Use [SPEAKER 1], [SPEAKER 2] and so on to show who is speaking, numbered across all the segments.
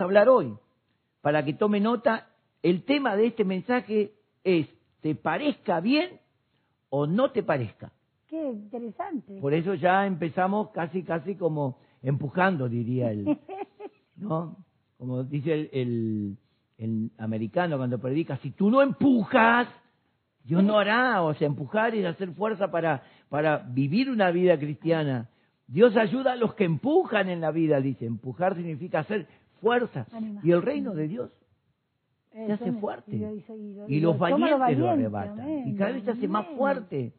[SPEAKER 1] hablar hoy. Para que tome nota, el tema de este mensaje es, ¿te parezca bien o no te parezca?
[SPEAKER 2] Qué interesante.
[SPEAKER 1] Por eso ya empezamos casi, casi como empujando, diría él. ¿No? Como dice el, el, el americano cuando predica, si tú no empujas, Dios no hará, o sea, empujar es hacer fuerza para, para vivir una vida cristiana. Dios ayuda a los que empujan en la vida, dice. Empujar significa hacer fuerza.
[SPEAKER 2] Anima.
[SPEAKER 1] Y el reino de Dios se hace fuerte.
[SPEAKER 2] y lo- y lo-
[SPEAKER 1] y
[SPEAKER 2] y
[SPEAKER 1] los valientes lo
[SPEAKER 2] valiente,
[SPEAKER 1] arrebatan.
[SPEAKER 2] amén,
[SPEAKER 1] Y cada vez se hace más fuerte.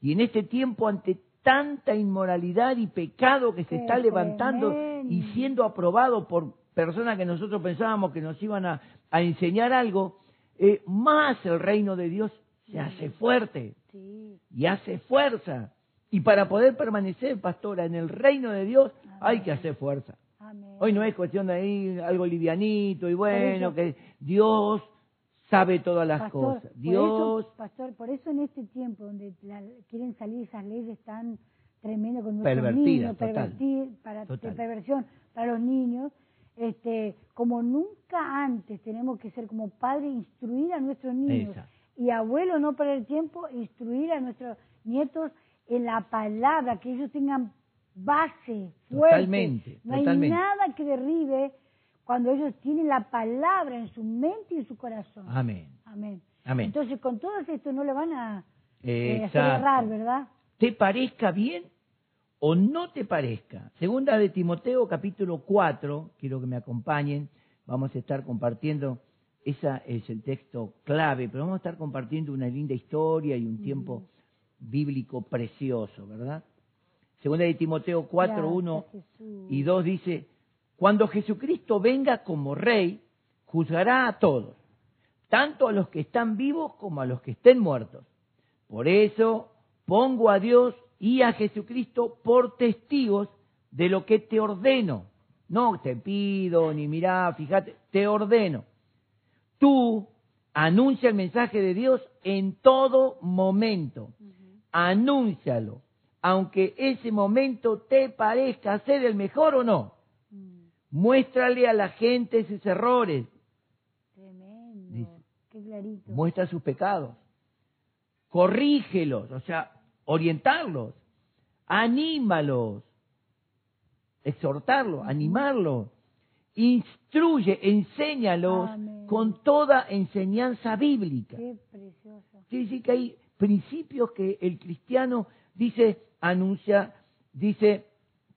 [SPEAKER 1] Y en este tiempo, ante tanta inmoralidad y pecado que se
[SPEAKER 2] Qué
[SPEAKER 1] está levantando
[SPEAKER 2] tremendo.
[SPEAKER 1] y siendo aprobado por personas que nosotros pensábamos que nos iban a, a enseñar algo, eh, más el reino de Dios se hace fuerte
[SPEAKER 2] Sí,
[SPEAKER 1] y hace fuerza. Y para poder permanecer, pastora, en el reino de Dios hay que hacer fuerza.
[SPEAKER 2] Amén.
[SPEAKER 1] Hoy no es cuestión de ir algo livianito y bueno, que Dios sabe todas las
[SPEAKER 2] Pastor,
[SPEAKER 1] cosas.
[SPEAKER 2] por
[SPEAKER 1] Dios,
[SPEAKER 2] eso, pastor, por eso en este tiempo donde la- quieren salir esas leyes tan tremendas con nuestros
[SPEAKER 1] Pervertidas,
[SPEAKER 2] niños,
[SPEAKER 1] total.
[SPEAKER 2] pervertir, para,
[SPEAKER 1] Total.
[SPEAKER 2] perversión para los niños, este, como nunca antes tenemos que ser como padres instruir a nuestros niños y abuelos no perder tiempo, instruir a nuestros nietos en la palabra, que ellos tengan base fuerte.
[SPEAKER 1] Totalmente,
[SPEAKER 2] no hay
[SPEAKER 1] totalmente.
[SPEAKER 2] nada que derribe cuando ellos tienen la palabra en su mente y en su corazón.
[SPEAKER 1] amén,
[SPEAKER 2] Amén.
[SPEAKER 1] amén.
[SPEAKER 2] Entonces, con todo esto no le van a eh, hacer
[SPEAKER 1] Exacto.
[SPEAKER 2] errar, ¿verdad?
[SPEAKER 1] ¿Te parezca bien o no te parezca? Segunda de Timoteo, capítulo 4, quiero que me acompañen, vamos a estar compartiendo, esa es el texto clave, pero vamos a estar compartiendo una linda historia y un tiempo bíblico precioso, ¿verdad? Segunda de Timoteo 4,
[SPEAKER 2] Gracias,
[SPEAKER 1] 1
[SPEAKER 2] Jesús.
[SPEAKER 1] y 2 dice, cuando Jesucristo venga como rey, juzgará a todos, tanto a los que están vivos como a los que estén muertos. Por eso pongo a Dios y a Jesucristo por testigos de lo que te ordeno. No te pido, ni mirá, fíjate, te ordeno. Tú anuncia el mensaje de Dios en todo momento. Anúncialo, aunque ese momento te parezca ser el mejor o no.
[SPEAKER 2] Mm,
[SPEAKER 1] Muéstrale a la gente sus errores,
[SPEAKER 2] tremendo.
[SPEAKER 1] Dice.
[SPEAKER 2] Qué clarito.
[SPEAKER 1] muestra sus pecados, corrígelos, o sea, orientarlos, anímalos, exhortarlos, animarlos, instruye, enséñalos
[SPEAKER 2] Amén.
[SPEAKER 1] con toda enseñanza bíblica.
[SPEAKER 2] Qué precioso.
[SPEAKER 1] Quiere decir que hay principios que el cristiano dice, anuncia, dice,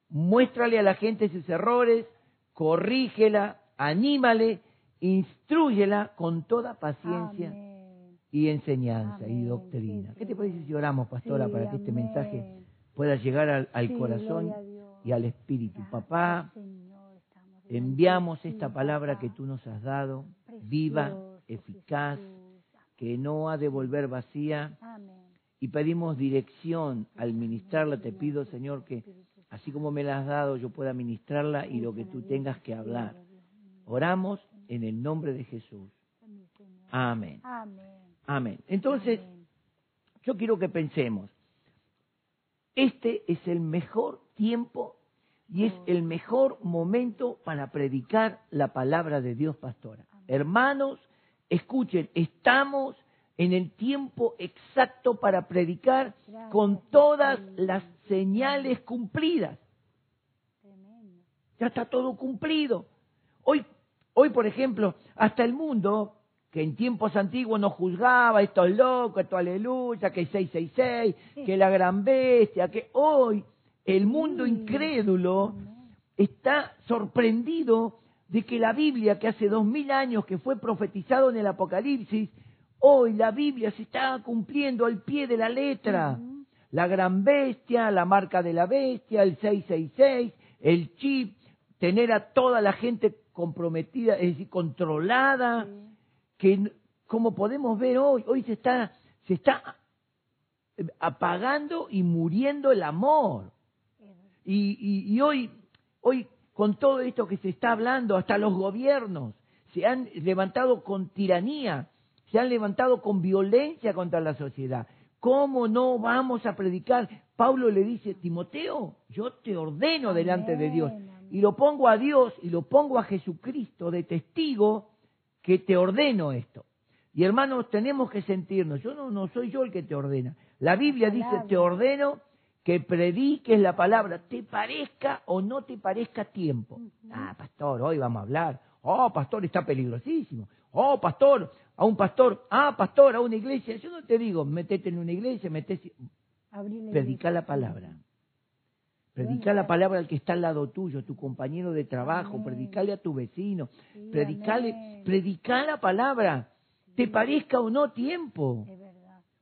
[SPEAKER 1] muéstrale a la gente sus errores, corrígela, anímale, instruyela con toda paciencia
[SPEAKER 2] Amén.
[SPEAKER 1] y enseñanza y doctrina.
[SPEAKER 2] Sí,
[SPEAKER 1] ¿Qué te parece si oramos, pastora,
[SPEAKER 2] Sí,
[SPEAKER 1] para que este mensaje pueda llegar al, corazón y al espíritu?
[SPEAKER 2] Gracias,
[SPEAKER 1] Papá,
[SPEAKER 2] Señor,
[SPEAKER 1] enviamos esta palabra que tú nos has dado,
[SPEAKER 2] Precioso,
[SPEAKER 1] viva, eficaz,
[SPEAKER 2] Jesús.
[SPEAKER 1] que no ha de volver vacía,
[SPEAKER 2] Amén.
[SPEAKER 1] Y pedimos dirección al ministrarla. Te pido, Señor, que así como me la has dado, yo pueda ministrarla y lo que tú tengas que hablar. Oramos en el nombre de Jesús. Amén.
[SPEAKER 2] Amén.
[SPEAKER 1] Entonces, yo quiero que pensemos, este es el mejor tiempo y es el mejor momento para predicar la palabra de Dios, pastora. Hermanos, escuchen, estamos en el tiempo exacto para predicar con todas las señales cumplidas. Ya está todo cumplido. Hoy, hoy, por ejemplo, hasta el mundo, que en tiempos antiguos nos juzgaba, esto es loco, esto aleluya, que 666, que la gran bestia, que hoy el mundo incrédulo está sorprendido de que la Biblia, que hace dos mil años que fue profetizado en el Apocalipsis, hoy la Biblia se está cumpliendo al pie de la letra. La gran bestia, la marca de la bestia, el 666, el chip, tener a toda la gente comprometida, es decir, controlada, que como podemos ver hoy, hoy se está, se está eh, apagando y muriendo el amor. Y, y- y hoy, hoy, con todo esto que se está hablando, hasta los gobiernos se han levantado con tiranía, se han levantado con violencia contra la sociedad. ¿Cómo no vamos a predicar? Pablo le dice, Timoteo, yo te ordeno delante de Dios. Y lo pongo a Dios y lo pongo a Jesucristo de testigo que te ordeno esto. Y hermanos, tenemos que sentirnos, yo no, no soy yo el que te ordena. La Biblia dice, te ordeno que prediques la palabra, te parezca o no te parezca tiempo. Ah, pastor, hoy vamos a hablar. Oh, pastor, está peligrosísimo. Oh, pastor, a un pastor. Ah, pastor, a una iglesia. Yo no te digo, metete en una iglesia, metete... Predica la palabra. Predica la palabra al que está al lado tuyo, tu compañero de trabajo, predicale a tu vecino, predicale, predica la palabra, te parezca o no tiempo.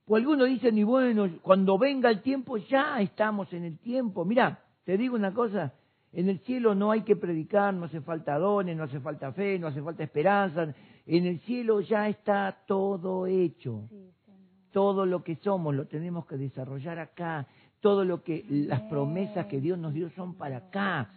[SPEAKER 1] O algunos dicen, y bueno, cuando venga el tiempo, ya estamos en el tiempo. Mira, te digo una cosa, en el cielo no hay que predicar, no hace falta dones, no hace falta fe, no hace falta esperanza. En el cielo ya está todo hecho. todo lo que somos lo tenemos que desarrollar acá. Todo lo que las promesas que Dios nos dio son para acá.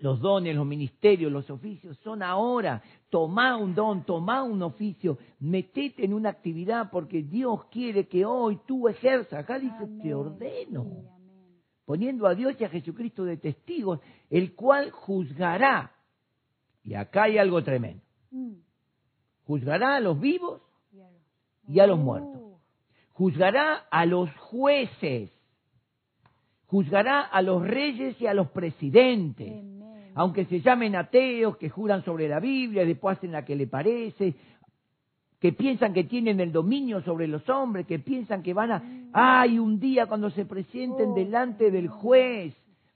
[SPEAKER 1] Los dones, los ministerios, los oficios son ahora. Tomá un don, tomá un oficio, metete en una actividad porque Dios quiere que hoy tú ejerzas. Acá dice, te ordeno. Poniendo a Dios y a Jesucristo de testigos, el cual juzgará. Y acá hay algo tremendo. Mm. Juzgará a los vivos y a los muertos. Juzgará a los jueces. Juzgará a los reyes y a los presidentes aunque se llamen ateos, que juran sobre la Biblia, después hacen la que le parece, que piensan que tienen el dominio sobre los hombres, que piensan que van a... ¡Ay, un día cuando se presenten oh. delante del juez!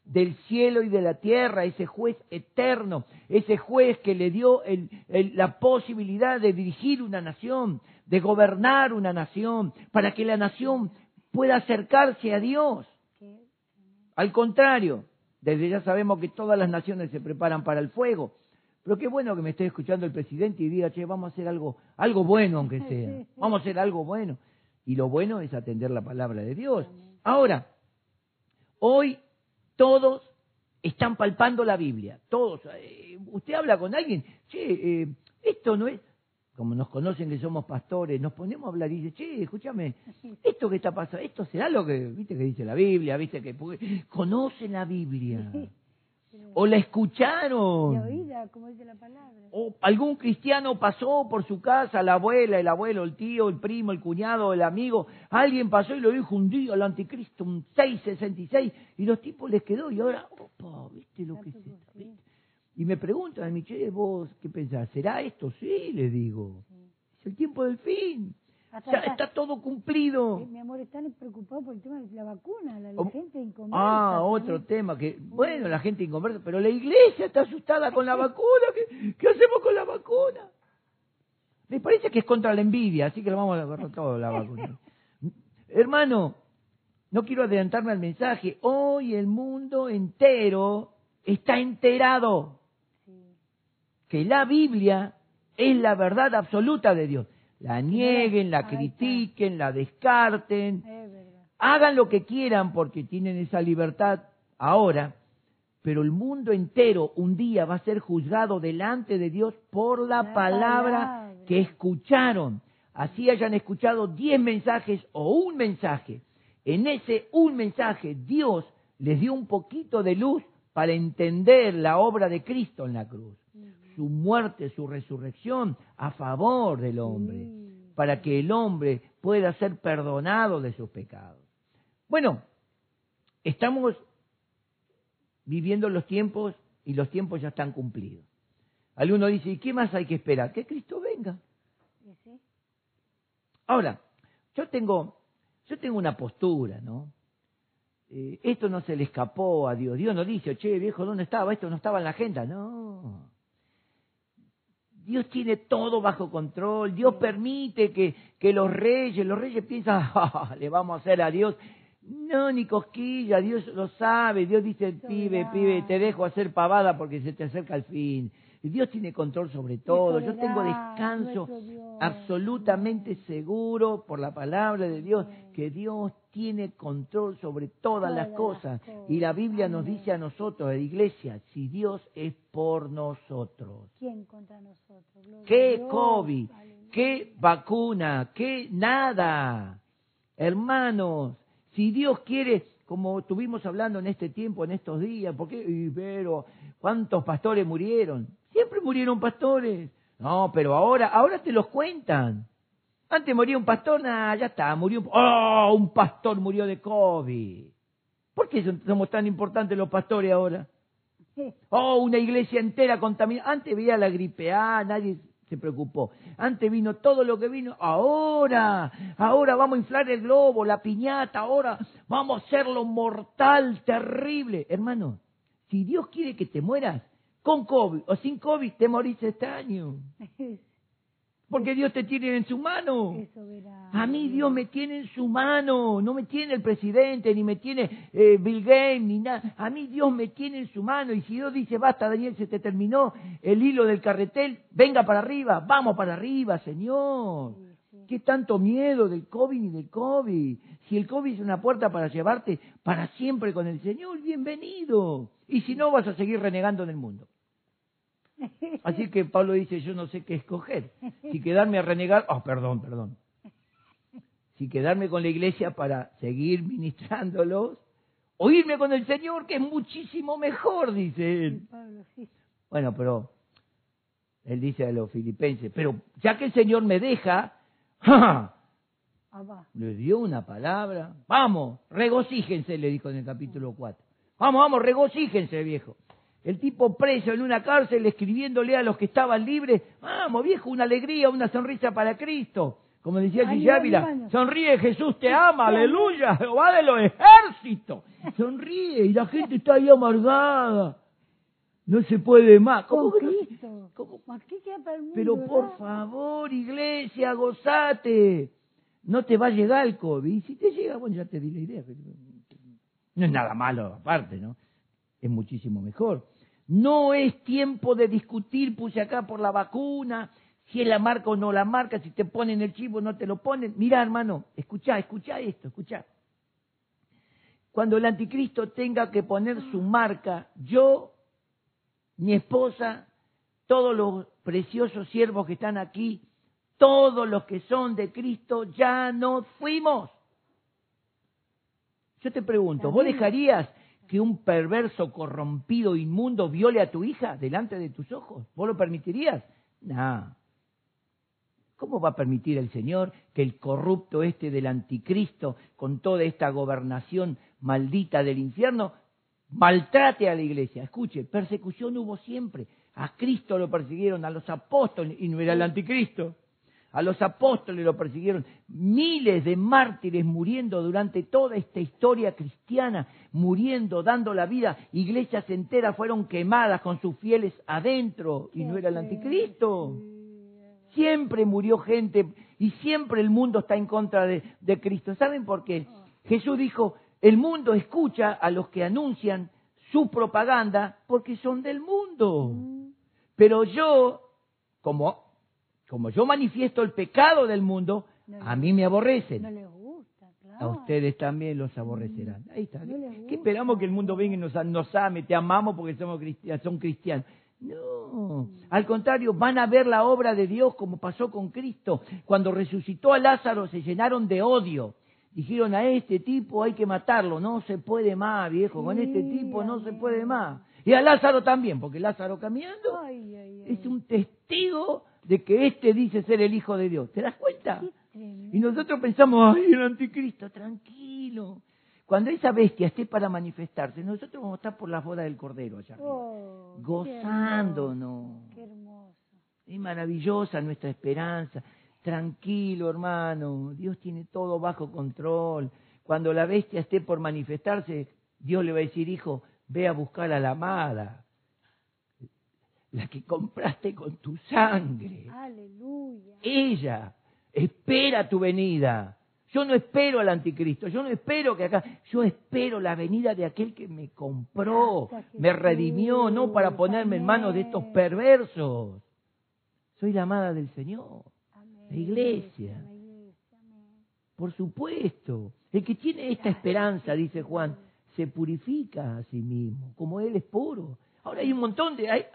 [SPEAKER 1] Del cielo y de la tierra, ese juez eterno, ese juez que le dio la posibilidad de dirigir una nación, de gobernar una nación, para que la nación pueda acercarse a Dios. Al contrario, desde ya sabemos que todas las naciones se preparan para el fuego. Pero qué bueno que me esté escuchando el presidente y diga, che, vamos a hacer algo, algo bueno aunque sea. Vamos a hacer algo bueno. Y lo bueno es atender la palabra de Dios. Ahora, hoy todos están palpando la Biblia. Todos. Eh, usted habla con alguien, che, eh, esto no es, como nos conocen que somos pastores, nos ponemos a hablar y dice, che, escúchame, esto que está pasando, esto será lo que, viste que dice la Biblia, viste que conocen la Biblia. O la escucharon.
[SPEAKER 2] como dice la palabra.
[SPEAKER 1] O algún cristiano pasó por su casa, la abuela, el abuelo, el tío, el primo, el cuñado, el amigo. Alguien pasó y lo dijo un día al anticristo, un 666, y los tipos les quedó. Y ahora, opa, ¿viste lo que es esto? Y me preguntan che, vos, ¿qué pensás? ¿Será esto? Sí, le digo. Es el tiempo del fin. Ya está todo cumplido.
[SPEAKER 2] mi amor, están preocupados por el tema de la vacuna, la, gente inconversa.
[SPEAKER 1] Ah, otro tema que, bueno, la gente inconversa, pero la iglesia está asustada con la vacuna. ¿Qué, ¿Qué, hacemos con la vacuna? Me parece que es contra la envidia, así que lo vamos a agarrar todo la vacuna. Hermano, no quiero adelantarme al mensaje. Hoy el mundo entero está enterado que la Biblia es la verdad absoluta de Dios. La nieguen, la critiquen, la descarten, hagan lo que quieran porque tienen esa libertad ahora, pero el mundo entero un día va a ser juzgado delante de Dios por la, palabra, que escucharon. Así hayan escuchado diez mensajes o un mensaje. En ese un mensaje Dios les dio un poquito de luz para entender la obra de Cristo en la cruz su muerte, su resurrección a favor del hombre, para que el hombre pueda ser perdonado de sus pecados. Bueno, estamos viviendo los tiempos y los tiempos ya están cumplidos. Alguno dice, ¿y qué más hay que esperar? Que Cristo venga. Ahora, yo tengo, yo tengo una postura, ¿no? Eh, esto no se le escapó a Dios. Dios no dice, che, viejo, ¿dónde estaba? Esto no estaba en la agenda. No. Dios tiene todo bajo control. Dios permite que, que los reyes, los reyes piensan, ah, le vamos a hacer a Dios. No, ni cosquilla, Dios lo sabe. Dios dice, pibe, pibe, te dejo hacer pavada porque se te acerca el fin. Dios tiene control sobre todo. Yo tengo descanso absolutamente seguro por la palabra de Dios que Dios tiene control sobre todas las cosas. Y la Biblia nos dice a nosotros, a la iglesia, si Dios es por nosotros.
[SPEAKER 2] ¿Quién contra nosotros?
[SPEAKER 1] ¿Qué COVID? ¿Qué vacuna? ¿Qué nada? Hermanos, si Dios quiere como estuvimos hablando en este tiempo, en estos días, porque pero ¿Cuántos pastores murieron? Siempre murieron pastores. No, pero ahora, ahora te los cuentan. Antes moría un pastor, nada, ya está, murió un... ¡Oh! Un pastor murió de COVID. ¿Por qué somos tan importantes los pastores ahora? Oh, una iglesia entera contaminada. Antes veía la gripe A, nadie se preocupó. Antes vino todo lo que vino. Ahora, ahora vamos a inflar el globo, la piñata, ahora vamos a hacerlo mortal, terrible. Hermano, si Dios quiere que te mueras, con COVID o sin COVID, te morís este año. Porque Dios te tiene en su mano. A mí Dios me tiene en su mano. No me tiene el presidente, ni me tiene eh, Bill Gates, ni nada. A mí Dios me tiene en su mano. Y si Dios dice, basta Daniel, se te terminó el hilo del carretel, venga para arriba, vamos para arriba, Señor. ¿Qué tanto miedo del COVID ni del COVID? Si el COVID es una puerta para llevarte para siempre con el Señor, bienvenido. Y si no, vas a seguir renegando en el mundo. Así que Pablo dice, yo no sé qué escoger. Si quedarme a renegar, oh, perdón, perdón. Si quedarme con la iglesia para seguir ministrándolos, o irme con el Señor, que es muchísimo mejor, dice él. Bueno, pero él dice a los filipenses, pero ya que el Señor me deja, ¡ja! le dio una palabra, vamos, regocíjense, le dijo en el capítulo 4. Vamos, vamos, regocíjense, viejo. El tipo preso en una cárcel escribiéndole a los que estaban libres, vamos viejo, una alegría, una sonrisa para Cristo. Como decía Ávila, sonríe Jesús te ama, aleluya, Jehová de los ejércitos. Sonríe y la gente está ahí amargada. No se puede más.
[SPEAKER 2] ¿Cómo Cristo.
[SPEAKER 1] Pero por favor, iglesia, gozate. No te va a llegar el COVID. Y si te llega, bueno, ya te di la idea. No es nada malo aparte, ¿no? Es muchísimo mejor. No es tiempo de discutir, puse acá por la vacuna, si es la marca o no la marca, si te ponen el chivo o no te lo ponen. Mira, hermano, escucha, escucha esto, escucha. Cuando el anticristo tenga que poner su marca, yo, mi esposa, todos los preciosos siervos que están aquí, todos los que son de Cristo, ya no fuimos. Yo te pregunto, ¿vos dejarías que un perverso, corrompido, inmundo viole a tu hija delante de tus ojos? ¿Vos lo permitirías? No. ¿Cómo va a permitir el Señor que el corrupto este del anticristo, con toda esta gobernación maldita del infierno, maltrate a la iglesia? Escuche, persecución hubo siempre. A Cristo lo persiguieron, a los apóstoles, y no era el anticristo. A los apóstoles lo persiguieron. Miles de mártires muriendo durante toda esta historia cristiana, muriendo, dando la vida. Iglesias enteras fueron quemadas con sus fieles adentro y no era el anticristo. Siempre murió gente y siempre el mundo está en contra de, Cristo. ¿Saben por qué? Jesús dijo, el mundo escucha a los que anuncian su propaganda porque son del mundo. Pero yo, como como yo manifiesto el pecado del mundo, a mí me aborrecen.
[SPEAKER 2] No les gusta, claro.
[SPEAKER 1] A ustedes también los aborrecerán. Ahí está. ¿Qué esperamos que el mundo venga y nos, nos ame? Te amamos porque somos cristianos, son cristianos. No, al contrario, van a ver la obra de Dios como pasó con Cristo. Cuando resucitó a Lázaro se llenaron de odio. Dijeron a este tipo hay que matarlo, no se puede más, viejo, con este tipo no se puede más. Y a Lázaro también, porque Lázaro caminando es un testigo de que este dice ser el Hijo de Dios. ¿Te das cuenta? Y nosotros pensamos, ay, el anticristo, tranquilo. Cuando esa bestia esté para manifestarse, nosotros vamos a estar por la boda del Cordero allá arriba,
[SPEAKER 2] Oh,
[SPEAKER 1] gozándonos.
[SPEAKER 2] Qué hermoso.
[SPEAKER 1] Es maravillosa nuestra esperanza. Tranquilo, hermano. Dios tiene todo bajo control. Cuando la bestia esté por manifestarse, Dios le va a decir, hijo, ve a buscar a la amada la que compraste con tu sangre.
[SPEAKER 2] Aleluya.
[SPEAKER 1] Ella espera tu venida. Yo no espero al anticristo, yo no espero que acá, yo espero la venida de aquel que me compró, me redimió, no para ponerme en manos de estos perversos. Soy la amada del Señor, la iglesia, por supuesto. El que tiene esta esperanza, dice Juan, se purifica a sí mismo, como Él es puro. Ahora hay un montón de... Hay,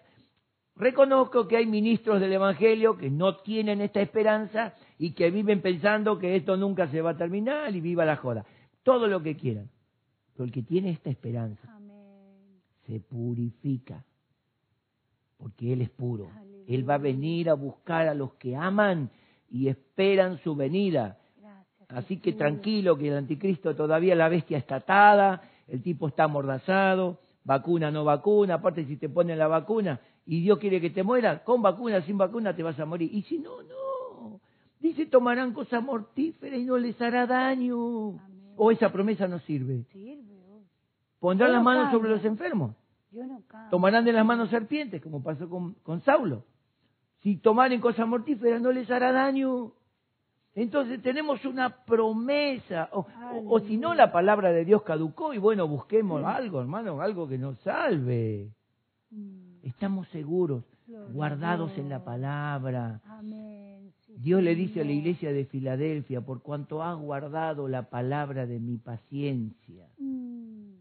[SPEAKER 1] Reconozco que hay ministros del Evangelio que no tienen esta esperanza y que viven pensando que esto nunca se va a terminar y viva la joda. Todo lo que quieran. Pero el que tiene esta esperanza
[SPEAKER 2] Amén.
[SPEAKER 1] se purifica. porque Él es puro. Él va a venir a buscar a los que aman y esperan su venida. Así que tranquilo que el anticristo todavía la bestia está atada, el tipo está amordazado, vacuna no vacuna, aparte si te ponen la vacuna y Dios quiere que te mueras, con vacuna, sin vacuna te vas a morir. Y si no, no. Dice, tomarán cosas mortíferas y no les hará daño. O esa promesa no sirve. Pondrán las manos sobre los enfermos. Tomarán de las manos serpientes, como pasó con, con Saulo. Si tomaren cosas mortíferas no les hará daño. Entonces tenemos una promesa, o, si no la palabra de Dios caducó y bueno, busquemos algo, hermano, algo que nos salve. Mm. Estamos seguros, guardados en la palabra. Dios le dice a la iglesia de Filadelfia, por cuanto has guardado la palabra de mi paciencia, mm.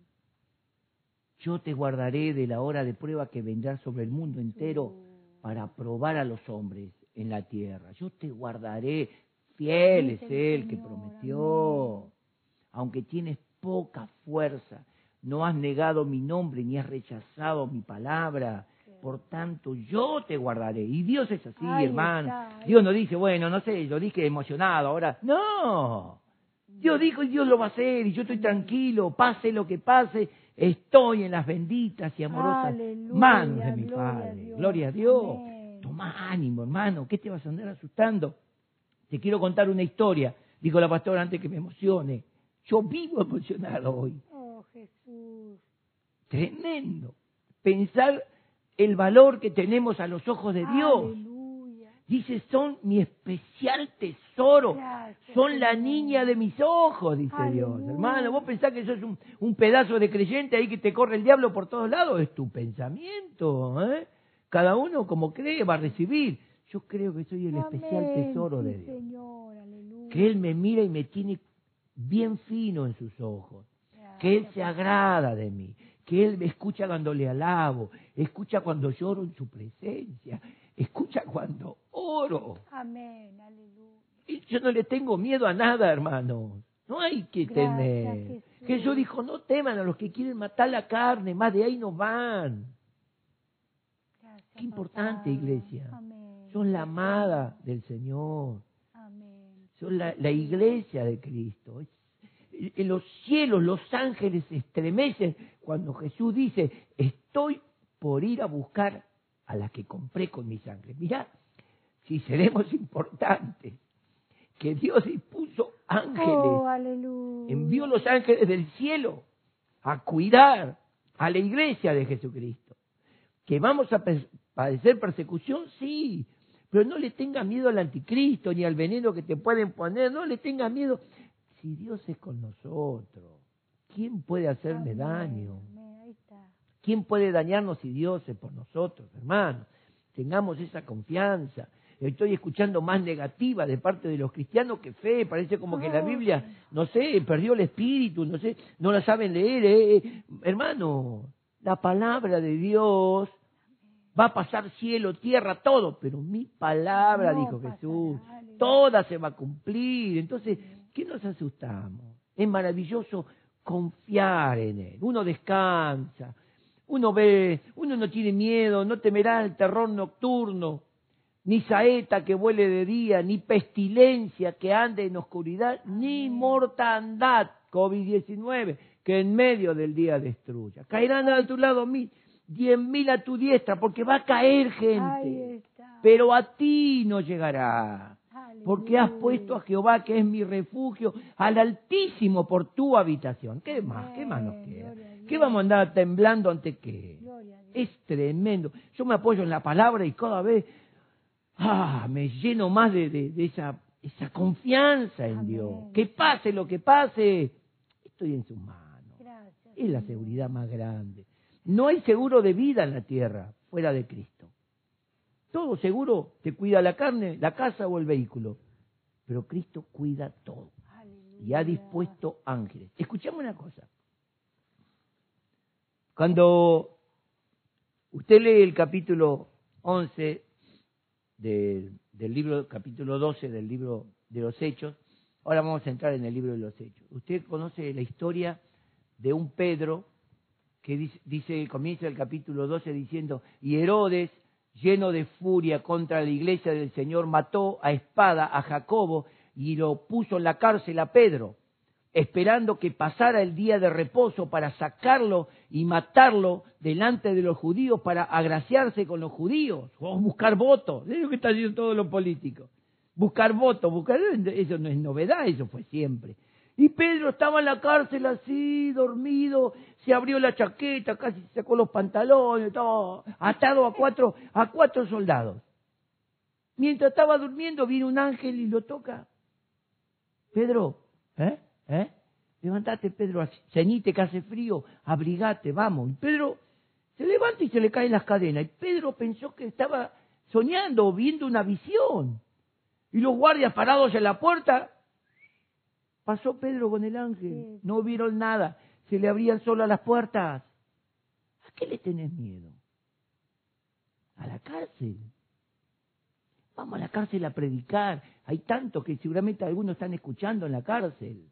[SPEAKER 1] yo te guardaré de la hora de prueba que vendrá sobre el mundo entero para probar a los hombres en la tierra. Yo te guardaré, fiel es Él que prometió. Aunque tienes poca fuerza, no has negado mi nombre ni has rechazado mi palabra. Por tanto, yo te guardaré. Y Dios es así, hermano. Dios no dice, bueno, no sé, lo dije emocionado ahora. No. Dios dijo y Dios lo va a hacer y yo estoy tranquilo, pase lo que pase, estoy en las benditas y amorosas manos de mi Padre. Gloria a Dios. Toma ánimo, hermano, ¿qué te vas a andar asustando? Te quiero contar una historia, dijo la pastora antes que me emocione. Yo vivo emocionado hoy.
[SPEAKER 2] Oh, Jesús.
[SPEAKER 1] Tremendo. Pensar el valor que tenemos a los ojos de Dios. Dice, son mi especial tesoro. son la niña de mis ojos, dice Dios. Hermano, vos pensás que sos un, un, pedazo de creyente ahí que te corre el diablo por todos lados. Es tu pensamiento. ¿eh? Cada uno como cree va a recibir. Yo creo que soy el especial tesoro de Dios. Que Él me mira y me tiene bien fino en sus ojos. Que Él se agrada de mí. Que Él me escucha cuando le alabo. Escucha cuando lloro en su presencia Escucha cuando oro.
[SPEAKER 2] Amén, aleluya.
[SPEAKER 1] Y yo no le tengo miedo a nada, hermano. No hay que temer. Jesús. dijo, no teman a los que quieren matar la carne, más de ahí no van. Qué importante, iglesia. Son la amada del Señor. Amén. Son la, la iglesia de Cristo. En los cielos los ángeles estremecen cuando Jesús dice, estoy por ir a buscar a la que compré con mi sangre. Mirá, si seremos importantes, que Dios dispuso ángeles,
[SPEAKER 2] oh,
[SPEAKER 1] envió los ángeles del cielo a cuidar a la iglesia de Jesucristo. Que vamos a padecer persecución, sí, pero no le tengas miedo al anticristo ni al veneno que te pueden poner, no le tengas miedo. Si Dios es con nosotros, ¿quién puede hacerme daño? ¿Quién puede dañarnos si Dios es por nosotros, hermanos? Tengamos esa confianza. Estoy escuchando más negativa de parte de los cristianos que fe. Parece como que la Biblia, no sé, perdió el espíritu, no sé, no la saben leer. Eh, eh. Hermano, la palabra de Dios va a pasar cielo, tierra, todo, pero mi palabra, dijo Jesús, toda se va a cumplir. Entonces, ¿qué nos asustamos? Es maravilloso confiar en Él. Uno descansa, uno ve, uno no tiene miedo, no temerá el terror nocturno, ni saeta que vuele de día, ni pestilencia que ande en oscuridad, ni mortandad, COVID-19, que en medio del día destruya. Caerán a tu lado mil, diez mil a tu diestra, porque va a caer gente, pero a ti no llegará. Porque has puesto a Jehová, que es mi refugio, al Altísimo por tu habitación. ¿Qué más? ¿Qué más nos queda? ¿Qué vamos a andar temblando ante qué? Es tremendo. Yo me apoyo en la palabra y cada vez ah, me lleno más de, esa, esa confianza en Dios. Que pase lo que pase, estoy en sus manos. es la seguridad más grande. No hay seguro de vida en la tierra fuera de Cristo. Todo seguro te cuida la carne, la casa o el vehículo. Pero Cristo cuida todo. Y ha dispuesto ángeles. Escuchame una cosa. Cuando usted lee el capítulo 11 del libro, capítulo 12 del libro de los Hechos, ahora vamos a entrar en el libro de los Hechos. Usted conoce la historia de un Pedro que dice, dice comienza el capítulo 12 diciendo, y Herodes lleno de furia contra la iglesia del Señor, mató a espada a Jacobo y lo puso en la cárcel a Pedro, esperando que pasara el día de reposo para sacarlo y matarlo delante de los judíos para agraciarse con los judíos o buscar votos. Es lo que está haciendo todos los políticos. Buscar votos, buscar eso no es novedad, eso fue siempre. Y Pedro estaba en la cárcel así, dormido, se abrió la chaqueta, casi sacó los pantalones, estaba atado a cuatro, a cuatro soldados. Mientras estaba durmiendo, viene un ángel y lo toca. Pedro, ¿eh? ¿Eh? Levantate, Pedro, ceñite que hace frío, abrigate, vamos. Y Pedro se levanta y se le caen las cadenas. Y Pedro pensó que estaba soñando, viendo una visión. Y los guardias parados en la puerta Pasó Pedro con el ángel, no vieron nada, se le abrían solo las puertas. ¿A qué le tenés miedo? A la cárcel. Vamos a la cárcel a predicar. Hay tanto que seguramente algunos están escuchando en la cárcel.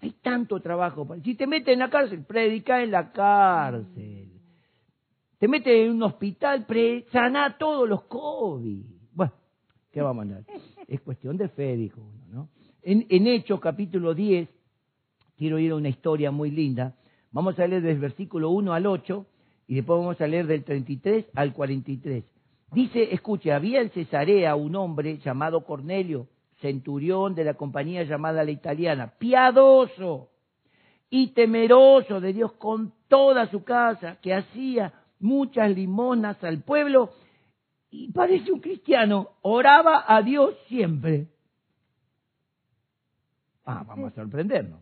[SPEAKER 1] Hay tanto trabajo. Si te metes en la cárcel, predica en la cárcel. Te metes en un hospital, sana todos los COVID. Bueno, ¿qué vamos a mandar? Es cuestión de fe, dijo uno, En, Hechos capítulo 10, quiero ir a una historia muy linda. Vamos a leer del versículo 1 al 8 y después vamos a leer del 33 al 43. Dice, escuche, había en Cesarea un hombre llamado Cornelio, centurión de la compañía llamada la italiana, piadoso y temeroso de Dios con toda su casa, que hacía muchas limonas al pueblo y parece un cristiano, oraba a Dios siempre. Ah, vamos a sorprendernos.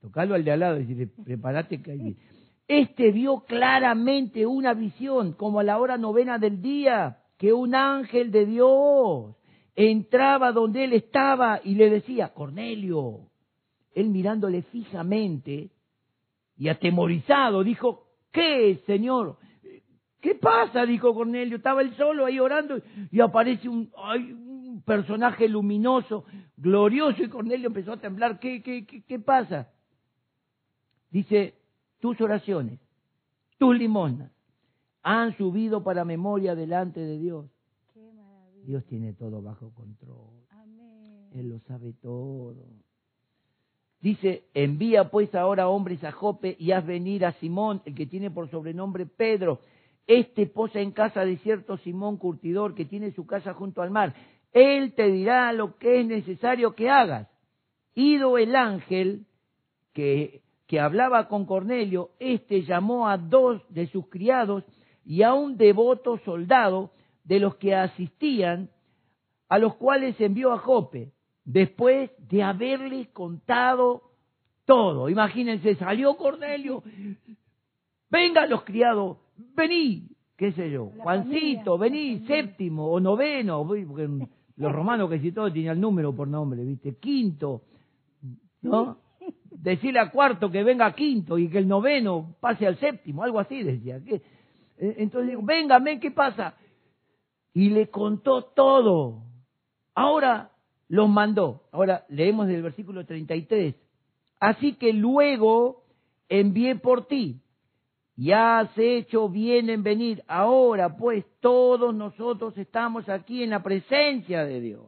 [SPEAKER 1] Tocarlo al de al lado y decirle, prepárate que Este vio claramente una visión, como a la hora novena del día, que un ángel de Dios entraba donde él estaba y le decía, Cornelio. Él mirándole fijamente y atemorizado dijo, ¿qué, Señor? ¿Qué pasa? dijo Cornelio. Estaba él solo ahí orando y aparece un, personaje luminoso, glorioso, y Cornelio empezó a temblar. ¿Qué, qué, qué, pasa? Dice, tus oraciones, tus limonas, han subido para memoria delante de Dios. Dios tiene todo bajo control. Él lo sabe todo. Dice, envía pues ahora hombres a Jope y haz venir a Simón, el que tiene por sobrenombre Pedro. Este posa en casa de cierto Simón Curtidor, que tiene su casa junto al mar. Él te dirá lo que es necesario que hagas. Ido el ángel que, que hablaba con Cornelio, éste llamó a dos de sus criados y a un devoto soldado de los que asistían, a los cuales envió a Jope, después de haberles contado todo. Imagínense, salió Cornelio, vengan los criados, vení, qué sé yo, Juancito, vení, séptimo o noveno, porque los romanos que si todo tenía el número por nombre, ¿viste? Quinto, ¿no? Decirle a cuarto que venga quinto y que el noveno pase al séptimo, algo así decía. Eh, entonces digo, venga, ven, ¿qué pasa? Y le contó todo. Ahora los mandó. Ahora leemos del versículo 33. Así que luego envié por ti ya has hecho bien en venir. Ahora, pues, todos nosotros estamos aquí en la presencia de Dios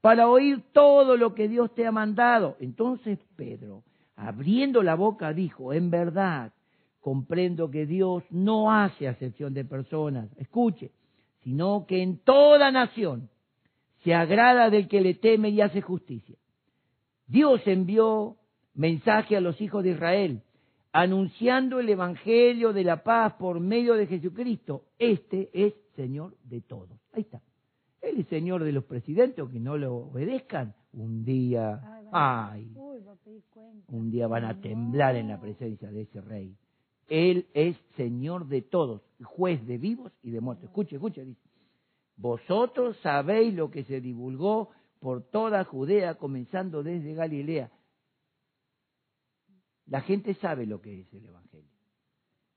[SPEAKER 1] para oír todo lo que Dios te ha mandado. Entonces Pedro, abriendo la boca, dijo, en verdad, comprendo que Dios no hace acepción de personas, escuche, sino que en toda nación se agrada del que le teme y hace justicia. Dios envió mensaje a los hijos de Israel anunciando el Evangelio de la paz por medio de Jesucristo. Este es Señor de todos. Ahí está. Él es Señor de los presidentes o que no lo obedezcan. Un día, ay, un día van a temblar en la presencia de ese rey. Él es Señor de todos, juez de vivos y de muertos. Escuche, escuche, dice. Vosotros sabéis lo que se divulgó por toda Judea, comenzando desde Galilea la gente sabe lo que es el Evangelio.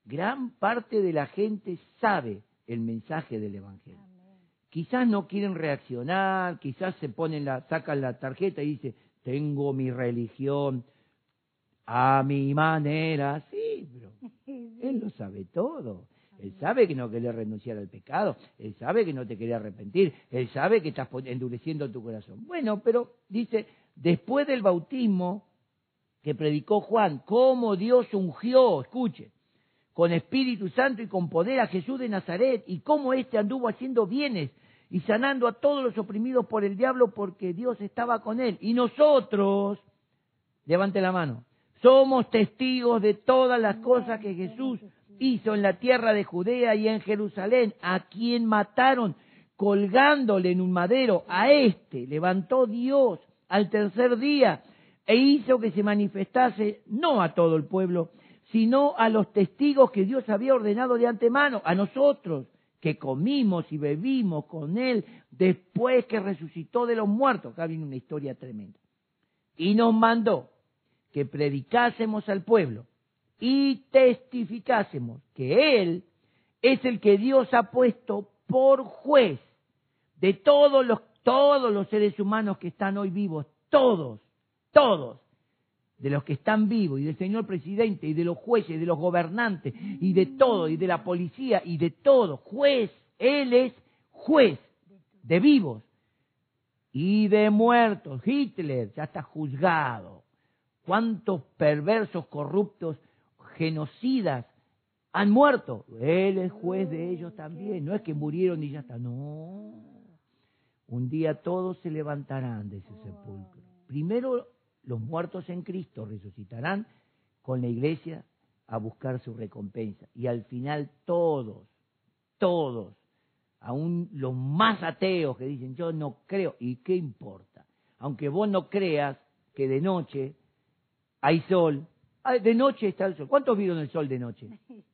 [SPEAKER 1] Gran parte de la gente sabe el mensaje del Evangelio. Quizás no quieren reaccionar, quizás se ponen la, sacan la tarjeta y dicen, tengo mi religión a mi manera. Sí, pero él lo sabe todo. Él sabe que no querés renunciar al pecado, Él sabe que no te querés arrepentir, Él sabe que estás endureciendo tu corazón. Bueno, pero dice, después del bautismo que predicó Juan, cómo Dios ungió, escuche, con Espíritu Santo y con poder a Jesús de Nazaret, y cómo éste anduvo haciendo bienes y sanando a todos los oprimidos por el diablo porque Dios estaba con él. Y nosotros, levante la mano, somos testigos de todas las cosas que Jesús hizo en la tierra de Judea y en Jerusalén, a quien mataron colgándole en un madero. A este levantó Dios al tercer día e hizo que se manifestase no a todo el pueblo, sino a los testigos que Dios había ordenado de antemano, a nosotros, que comimos y bebimos con Él después que resucitó de los muertos. Acá viene una historia tremenda. Y nos mandó que predicásemos al pueblo y testificásemos que Él es el que Dios ha puesto por juez de todos los, todos los seres humanos que están hoy vivos, todos, todos, de los que están vivos, y del señor presidente, y de los jueces, y de los gobernantes, y de todo, y de la policía, y de todo. Juez, Él es juez de vivos y de muertos. Hitler ya está juzgado. ¿Cuántos perversos, corruptos, genocidas han muerto? Él es juez de ellos también. No es que murieron y ya está. No. Un día todos se levantarán de ese sepulcro. Primero los muertos en Cristo resucitarán con la iglesia a buscar su recompensa. Y al final todos, todos, aún los más ateos que dicen yo no creo, ¿y qué importa? Aunque vos no creas que de noche hay sol, de noche está el sol. ¿Cuántos vieron el sol de noche?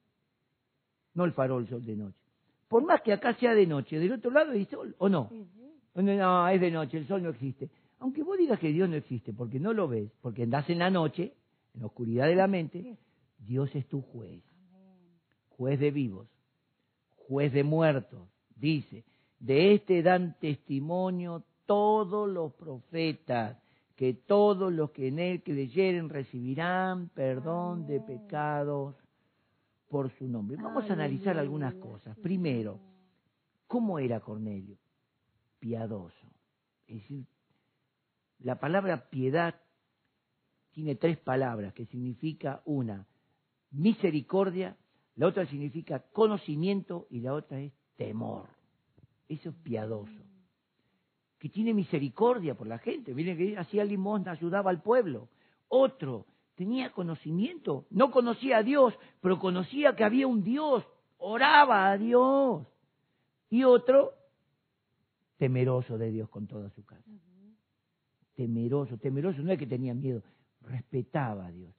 [SPEAKER 1] No el farol, sol de noche. Por más que acá sea de noche, del otro lado hay sol, ¿o no? No, es de noche, el sol no existe. Aunque vos digas que Dios no existe porque no lo ves, porque andás en la noche, en la oscuridad de la mente, Dios es tu juez. Juez de vivos, juez de muertos. Dice, de este dan testimonio todos los profetas, que todos los que en él creyeren recibirán perdón de pecados por su nombre. Vamos a analizar algunas cosas. Primero, ¿cómo era Cornelio? Piadoso. Es decir, la palabra piedad tiene tres palabras que significa una, misericordia, la otra significa conocimiento y la otra es temor. Eso es piadoso. Que tiene misericordia por la gente. Miren que hacía limosna, ayudaba al pueblo. Otro, tenía conocimiento. No conocía a Dios, pero conocía que había un Dios. Oraba a Dios. Y otro, temeroso de Dios con toda su casa temeroso, temeroso no es que tenía miedo, respetaba a Dios.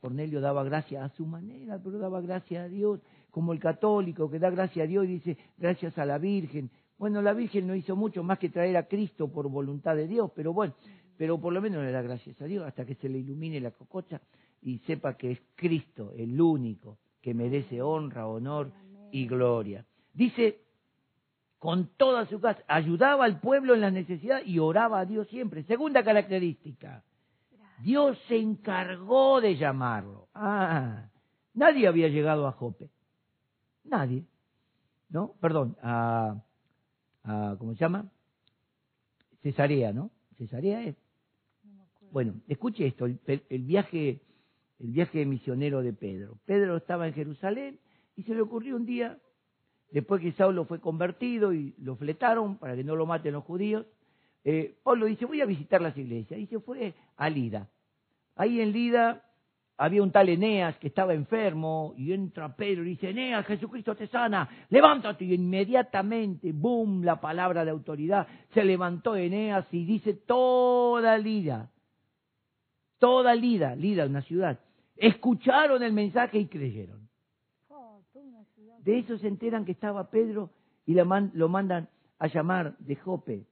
[SPEAKER 1] Cornelio daba gracia a su manera, pero daba gracia a Dios, como el católico que da gracia a Dios y dice gracias a la Virgen. Bueno, la Virgen no hizo mucho más que traer a Cristo por voluntad de Dios, pero bueno, pero por lo menos le da gracias a Dios hasta que se le ilumine la cococha y sepa que es Cristo el único que merece honra, honor y gloria. Dice con toda su casa, ayudaba al pueblo en las necesidades y oraba a Dios siempre. Segunda característica, Dios se encargó de llamarlo. Ah, nadie había llegado a Jope. Nadie. ¿No? Perdón, a, ¿cómo se llama? Cesarea, ¿no? Cesarea es. Bueno, escuche esto, el, el viaje el viaje misionero de Pedro. Pedro estaba en Jerusalén y se le ocurrió un día después que Saulo fue convertido y lo fletaron para que no lo maten los judíos, eh, Pablo dice, voy a visitar las iglesias. Y se fue a Lida. Ahí en Lida había un tal Eneas que estaba enfermo y entra Pedro y dice, Eneas, Jesucristo te sana, levántate. Y inmediatamente, boom, la palabra de autoridad, se levantó Eneas y dice toda Lida, toda Lida, Lida, una ciudad, escucharon el mensaje y creyeron. De eso se enteran que estaba Pedro y lo mandan a llamar de Jope.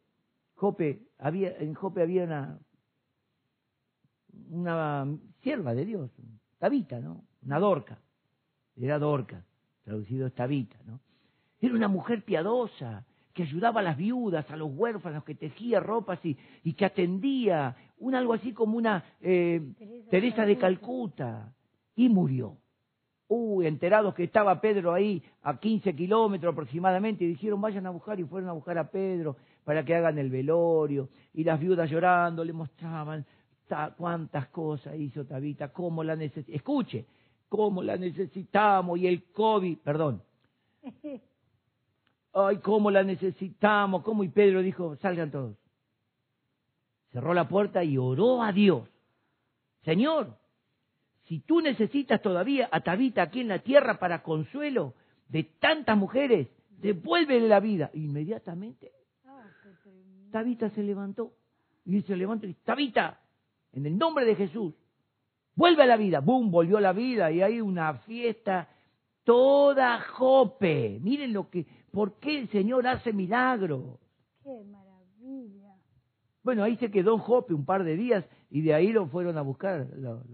[SPEAKER 1] Jope, había, en Jope había una, una sierva de Dios, Tabita, ¿no? Una dorca. Era dorca, traducido es Tabita, ¿no? Era una mujer piadosa, que ayudaba a las viudas, a los huérfanos, que tejía ropas y, y que atendía, un algo así como una eh, Teresa de Calcuta, y murió uh, enterados que estaba Pedro ahí a 15 kilómetros aproximadamente, y dijeron, vayan a buscar, y fueron a buscar a Pedro para que hagan el velorio, y las viudas llorando le mostraban cuántas cosas hizo Tabita, cómo la necesitamos, escuche, cómo la necesitamos, y el COVID, perdón, ay, cómo la necesitamos, cómo, y Pedro dijo, salgan todos. Cerró la puerta y oró a Dios. Señor, si tú necesitas todavía a Tabita aquí en la tierra para consuelo de tantas mujeres, devuélvele la vida. Inmediatamente, Tabita se levantó. Y se levantó y dice, Tabita, en el nombre de Jesús, vuelve a la vida. ¡Bum! Volvió a la vida y hay una fiesta toda jope. Miren lo que, ¿por qué el Señor hace milagros?
[SPEAKER 2] ¡Qué maravilla!
[SPEAKER 1] Bueno, ahí se quedó Jope un par de días y de ahí lo fueron a buscar los,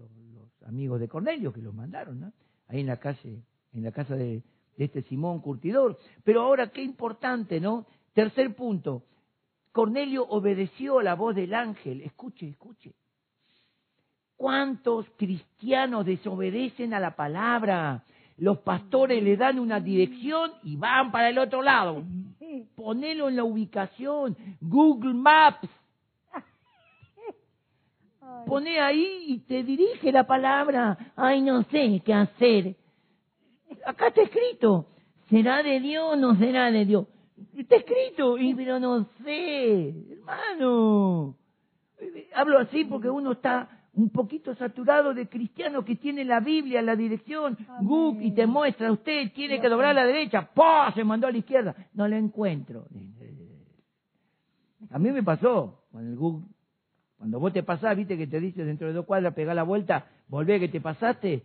[SPEAKER 1] amigos de Cornelio que los mandaron, ¿no? Ahí en la calle, en la casa de, de este Simón Curtidor. Pero ahora qué importante, ¿no? Tercer punto. Cornelio obedeció a la voz del ángel. Escuche, escuche. ¿Cuántos cristianos desobedecen a la palabra? Los pastores le dan una dirección y van para el otro lado. Ponelo en la ubicación. Google Maps. Pone ahí y te dirige la palabra. Ay, no sé qué hacer. Acá está escrito. ¿Será de Dios o no será de Dios? Está escrito, y, pero no sé, hermano. Hablo así porque uno está un poquito saturado de cristianos que tiene la Biblia, la dirección, Google, y te muestra, usted tiene que doblar a la derecha, ¡pah! se mandó a la izquierda. No lo encuentro. A mí me pasó con el Google. Cuando vos te pasás, viste que te dice dentro de dos cuadras, pegá la vuelta, volvé que te pasaste.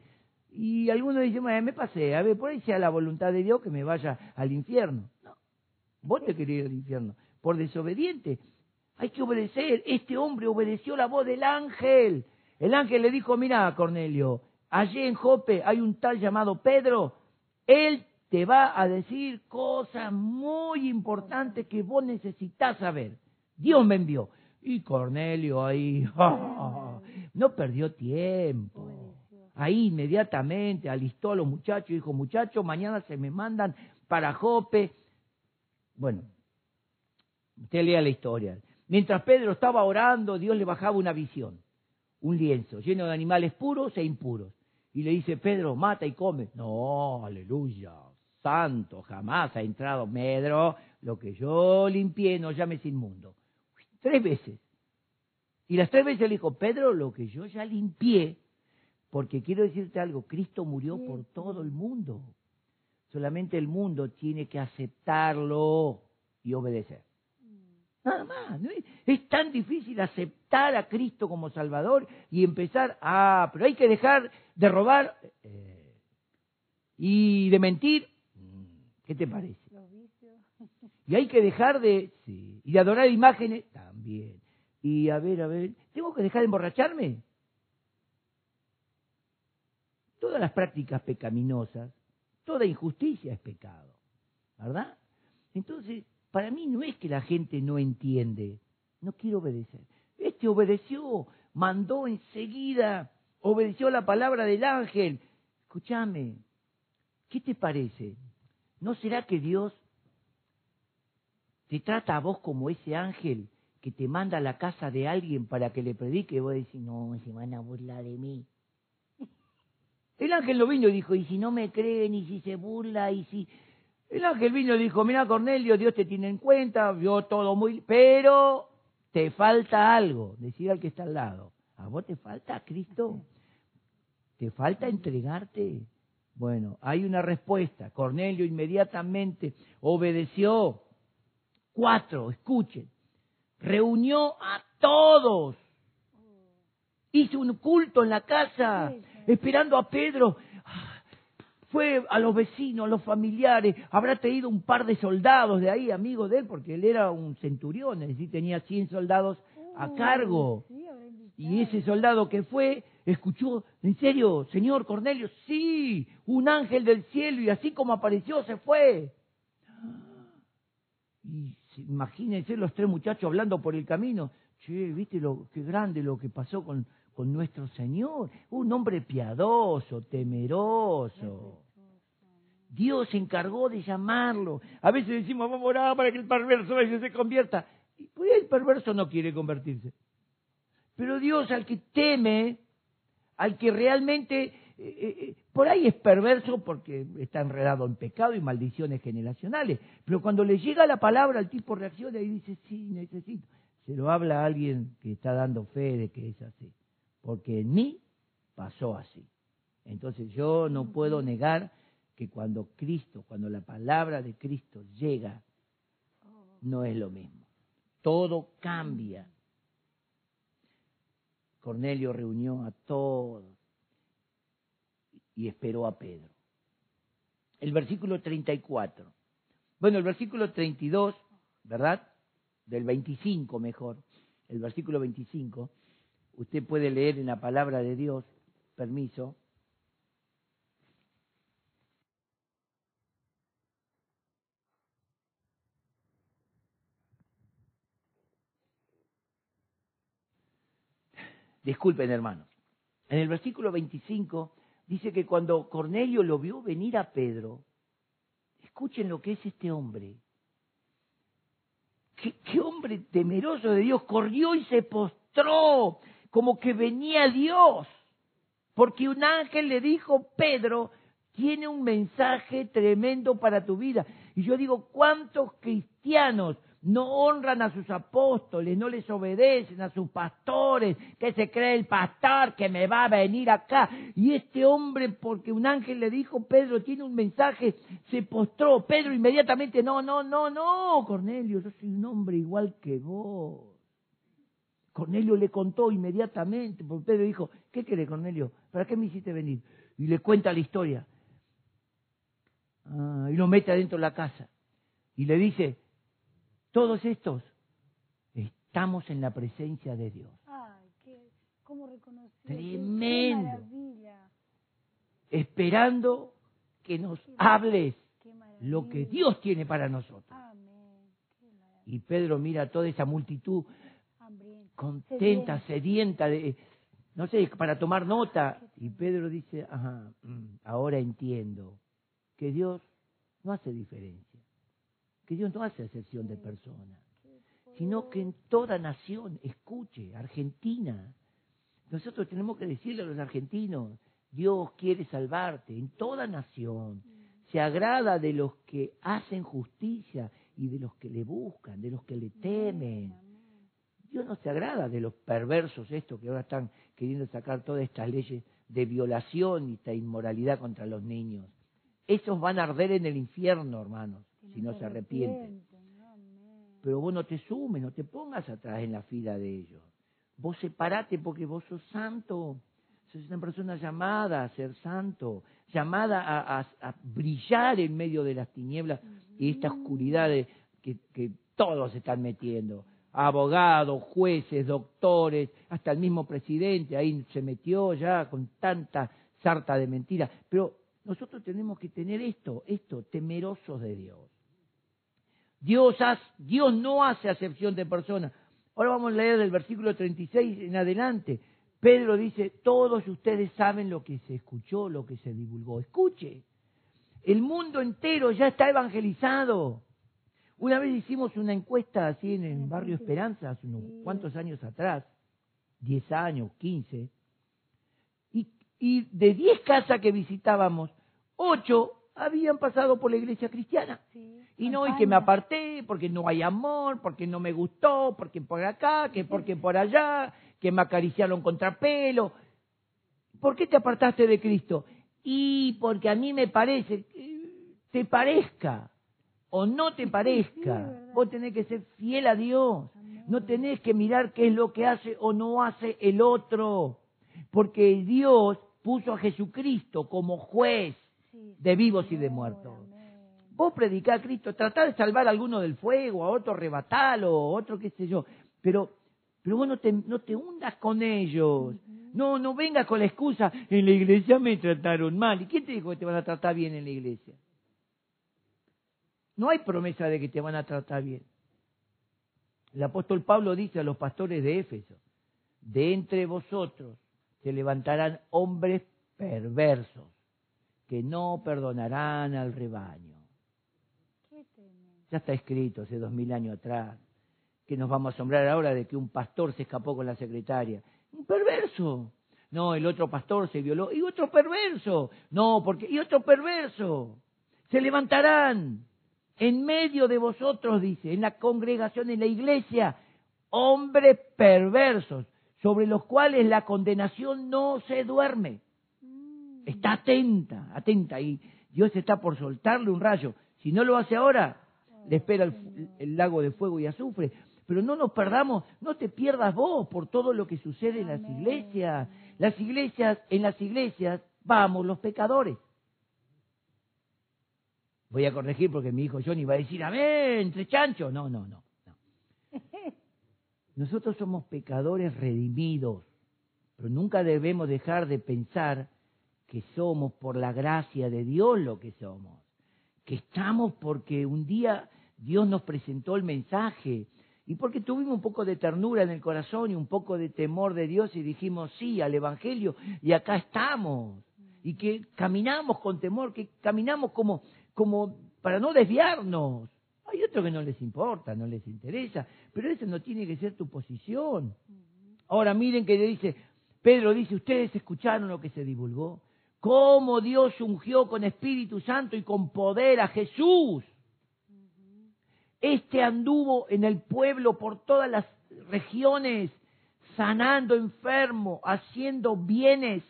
[SPEAKER 1] Y algunos dicen, me pasé, a ver, por ahí sea la voluntad de Dios que me vaya al infierno. No, vos te querés ir al infierno, por desobediente. Hay que obedecer. Este hombre obedeció la voz del ángel. El ángel le dijo, mira, Cornelio, allí en Jope hay un tal llamado Pedro, él te va a decir cosas muy importantes que vos necesitas saber. Dios me envió. Y Cornelio ahí no perdió tiempo. Ahí inmediatamente alistó a los muchachos y dijo, muchachos, mañana se me mandan para Jope. Bueno, usted lea la historia. Mientras Pedro estaba orando, Dios le bajaba una visión un lienzo lleno de animales puros e impuros. Y le dice, Pedro, mata y come. No, aleluya, santo, jamás ha entrado Pedro, lo que yo limpié no llames inmundo. Tres veces. Y las tres veces le dijo, Pedro, lo que yo ya limpié, porque quiero decirte algo, Cristo murió por todo el mundo. Solamente el mundo tiene que aceptarlo y obedecer. Nada más. Es, tan difícil aceptar a Cristo como Salvador y empezar, ah, pero hay que dejar de robar eh, y de mentir. ¿Qué te parece? Y hay que dejar de, sí, y de adorar imágenes también. Y a ver, a ver, ¿tengo que dejar de emborracharme? Todas las prácticas pecaminosas, toda injusticia es pecado, ¿verdad? Entonces, para mí no es que la gente no entiende, no quiere obedecer. Este obedeció, mandó enseguida, obedeció la palabra del ángel. Escúchame, ¿qué te parece? ¿No será que Dios te trata a vos como ese ángel que te manda a la casa de alguien para que le predique vos decís, no, se van a burlar de mí? El ángel lo vino y dijo, y si no me creen, y si se burla, y si el ángel vino y dijo, mira Cornelio, Dios te tiene en cuenta, vio todo muy... Pero te falta algo, decía al que está al lado. ¿A vos te falta Cristo? ¿Te falta entregarte? Bueno, hay una respuesta. Cornelio inmediatamente obedeció. Cuatro, escuchen. Reunió a todos. Hizo un culto en la casa, esperando a Pedro fue a los vecinos, a los familiares, habrá traído un par de soldados de ahí, amigos de él, porque él era un centurión, es decir, tenía 100 soldados a cargo. Y ese soldado que fue, escuchó, ¿en serio, señor Cornelio? Sí, un ángel del cielo y así como apareció se fue. Y imagínense los tres muchachos hablando por el camino. Che, ¿viste lo qué grande lo que pasó con, con nuestro Señor, un hombre piadoso, temeroso. Dios se encargó de llamarlo. A veces decimos, vamos a orar para que el perverso se convierta. Y pues el perverso no quiere convertirse. Pero Dios al que teme, al que realmente, eh, eh, eh, por ahí es perverso porque está enredado en pecado y maldiciones generacionales, pero cuando le llega la palabra el tipo reacciona y dice, sí, necesito. Se lo habla a alguien que está dando fe de que es así, porque en mí pasó así. Entonces yo no puedo negar que cuando Cristo, cuando la palabra de Cristo llega, no es lo mismo. Todo cambia. Cornelio reunió a todos y esperó a Pedro. El versículo 34. Bueno, el versículo 32, ¿verdad? Del 25 mejor. El versículo 25. Usted puede leer en la palabra de Dios, permiso. Disculpen, hermanos. En el versículo 25 dice que cuando Cornelio lo vio venir a Pedro, escuchen lo que es este hombre. ¿Qué, hombre temeroso de Dios corrió y se postró como que venía Dios. Porque un ángel le dijo, Pedro, tiene un mensaje tremendo para tu vida. Y yo digo, ¿cuántos cristianos no honran a sus apóstoles, no les obedecen a sus pastores, que se cree el pastor que me va a venir acá. Y este hombre, porque un ángel le dijo, Pedro tiene un mensaje, se postró. Pedro inmediatamente, no, no, no, no, Cornelio, yo soy un hombre igual que vos. Cornelio le contó inmediatamente, porque Pedro dijo, ¿qué querés, Cornelio? ¿Para qué me hiciste venir? Y le cuenta la historia. Ah, y lo mete adentro de la casa. Y le dice, todos estos estamos en la presencia de Dios.
[SPEAKER 2] Ay, qué, ¿cómo reconocer?
[SPEAKER 1] Tremendo.
[SPEAKER 2] Qué maravilla.
[SPEAKER 1] Esperando que nos hables
[SPEAKER 2] Qué
[SPEAKER 1] lo que Dios tiene para nosotros.
[SPEAKER 2] Amén.
[SPEAKER 1] Y Pedro mira a toda esa multitud contenta, sedienta, de, no sé, para tomar nota. Y Pedro dice, ajá, mm, ahora entiendo que Dios no hace diferencia, que Dios no hace excepción de personas, sino que en toda nación, escuche, Argentina, nosotros tenemos que decirle a los argentinos, Dios quiere salvarte en toda nación, se agrada de los que hacen justicia y de los que le buscan, de los que le temen. Dios no se agrada de los perversos estos que ahora están queriendo sacar todas estas leyes de violación y esta inmoralidad contra los niños. Esos van a arder en el infierno, hermanos, si no se arrepienten. Pero vos no te sumes, no te pongas atrás en la fila de ellos. Vos separate porque vos sos santo. Sos una persona llamada a ser santo, llamada a, a- a brillar en medio de las tinieblas y esta oscuridad de- que, que todos se están metiendo. Abogados, jueces, doctores, hasta el mismo presidente ahí se metió ya con tanta sarta de mentiras. Pero nosotros tenemos que tener esto, esto, temerosos de Dios. Dios, no hace acepción de personas. Ahora vamos a leer del versículo 36 en adelante. Pedro dice, todos ustedes saben lo que se escuchó, lo que se divulgó. Escuche, el mundo entero ya está evangelizado. Una vez hicimos una encuesta así en el barrio Esperanza, hace unos cuantos años atrás, 10 años, 15, y, y de 10 casas que visitábamos, 8 habían pasado por la iglesia cristiana.
[SPEAKER 2] Sí,
[SPEAKER 1] Y no, y que me aparté porque no hay amor, porque no me gustó, porque por acá, que porque por allá, que me acariciaron contrapelo. ¿Por qué te apartaste de Cristo? Y porque a mí me parece, que te parezca o no te parezca,
[SPEAKER 2] verdad.
[SPEAKER 1] vos tenés que ser fiel a Dios. No tenés que mirar qué es lo que hace o no hace el otro. Porque Dios puso a Jesucristo como juez
[SPEAKER 2] Sí,
[SPEAKER 1] de vivos y de muertos. Vos predicá a Cristo, tratá de salvar a alguno del fuego, a otro rebatalo, a otro qué sé yo, pero, pero vos no te, no te hundas con ellos. No, no vengas con la excusa, en la iglesia me trataron mal. ¿Y quién te dijo que te van a tratar bien en la iglesia? No hay promesa de que te van a tratar bien. El apóstol Pablo dice a los pastores de Éfeso, de entre vosotros se levantarán hombres perversos que no perdonarán al rebaño. Ya está escrito hace dos mil años atrás. Que nos vamos a asombrar ahora de que un pastor se escapó con la secretaria. Un perverso. No, el otro pastor se violó. Y otro perverso. No, porque. Y otro perverso. Se levantarán en medio de vosotros, dice, en la congregación, en la iglesia, hombres perversos, sobre los cuales la condenación no se duerme. Está atenta, atenta, y Dios está por soltarle un rayo. Si no lo hace ahora, le espera el, el lago de fuego y azufre. Pero no nos perdamos, no te pierdas vos por todo lo que sucede en las iglesias. Las iglesias, en las iglesias, vamos los pecadores. Voy a corregir porque mi hijo Johnny va a decir, amén, entre chanchos. No, no, no. no. Nosotros somos pecadores redimidos, pero nunca debemos dejar de pensar que somos por la gracia de Dios lo que somos, que estamos porque un día Dios nos presentó el mensaje y porque tuvimos un poco de ternura en el corazón y un poco de temor de Dios y dijimos sí al Evangelio y acá estamos y que caminamos con temor, que caminamos como, como para no desviarnos. Hay otros que no les importa, no les interesa, pero esa no tiene que ser tu posición. Ahora miren que le dice, Pedro dice, ustedes escucharon lo que se divulgó, cómo Dios ungió con Espíritu Santo y con poder a Jesús. Este anduvo en el pueblo por todas las regiones, sanando enfermos, haciendo bienes,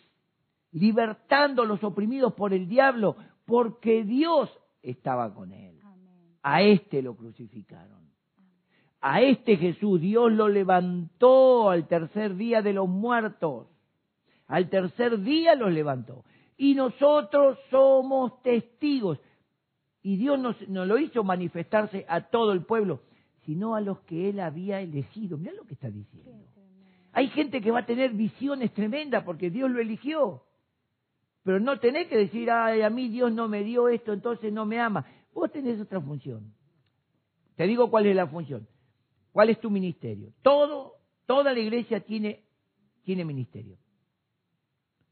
[SPEAKER 1] libertando a los oprimidos por el diablo, porque Dios estaba con él. A este lo crucificaron. A este Jesús Dios lo levantó al tercer día de los muertos. Al tercer día los levantó. Y nosotros somos testigos. Y Dios nos lo hizo manifestarse a todo el pueblo, sino a los que Él había elegido. Mira lo que está diciendo. Hay gente que va a tener visiones tremendas porque Dios lo eligió. Pero no tenés que decir, ay, a mí Dios no me dio esto, entonces no me ama. Vos tenés otra función. Te digo cuál es la función. ¿Cuál es tu ministerio? Todo, toda la iglesia tiene, tiene ministerio.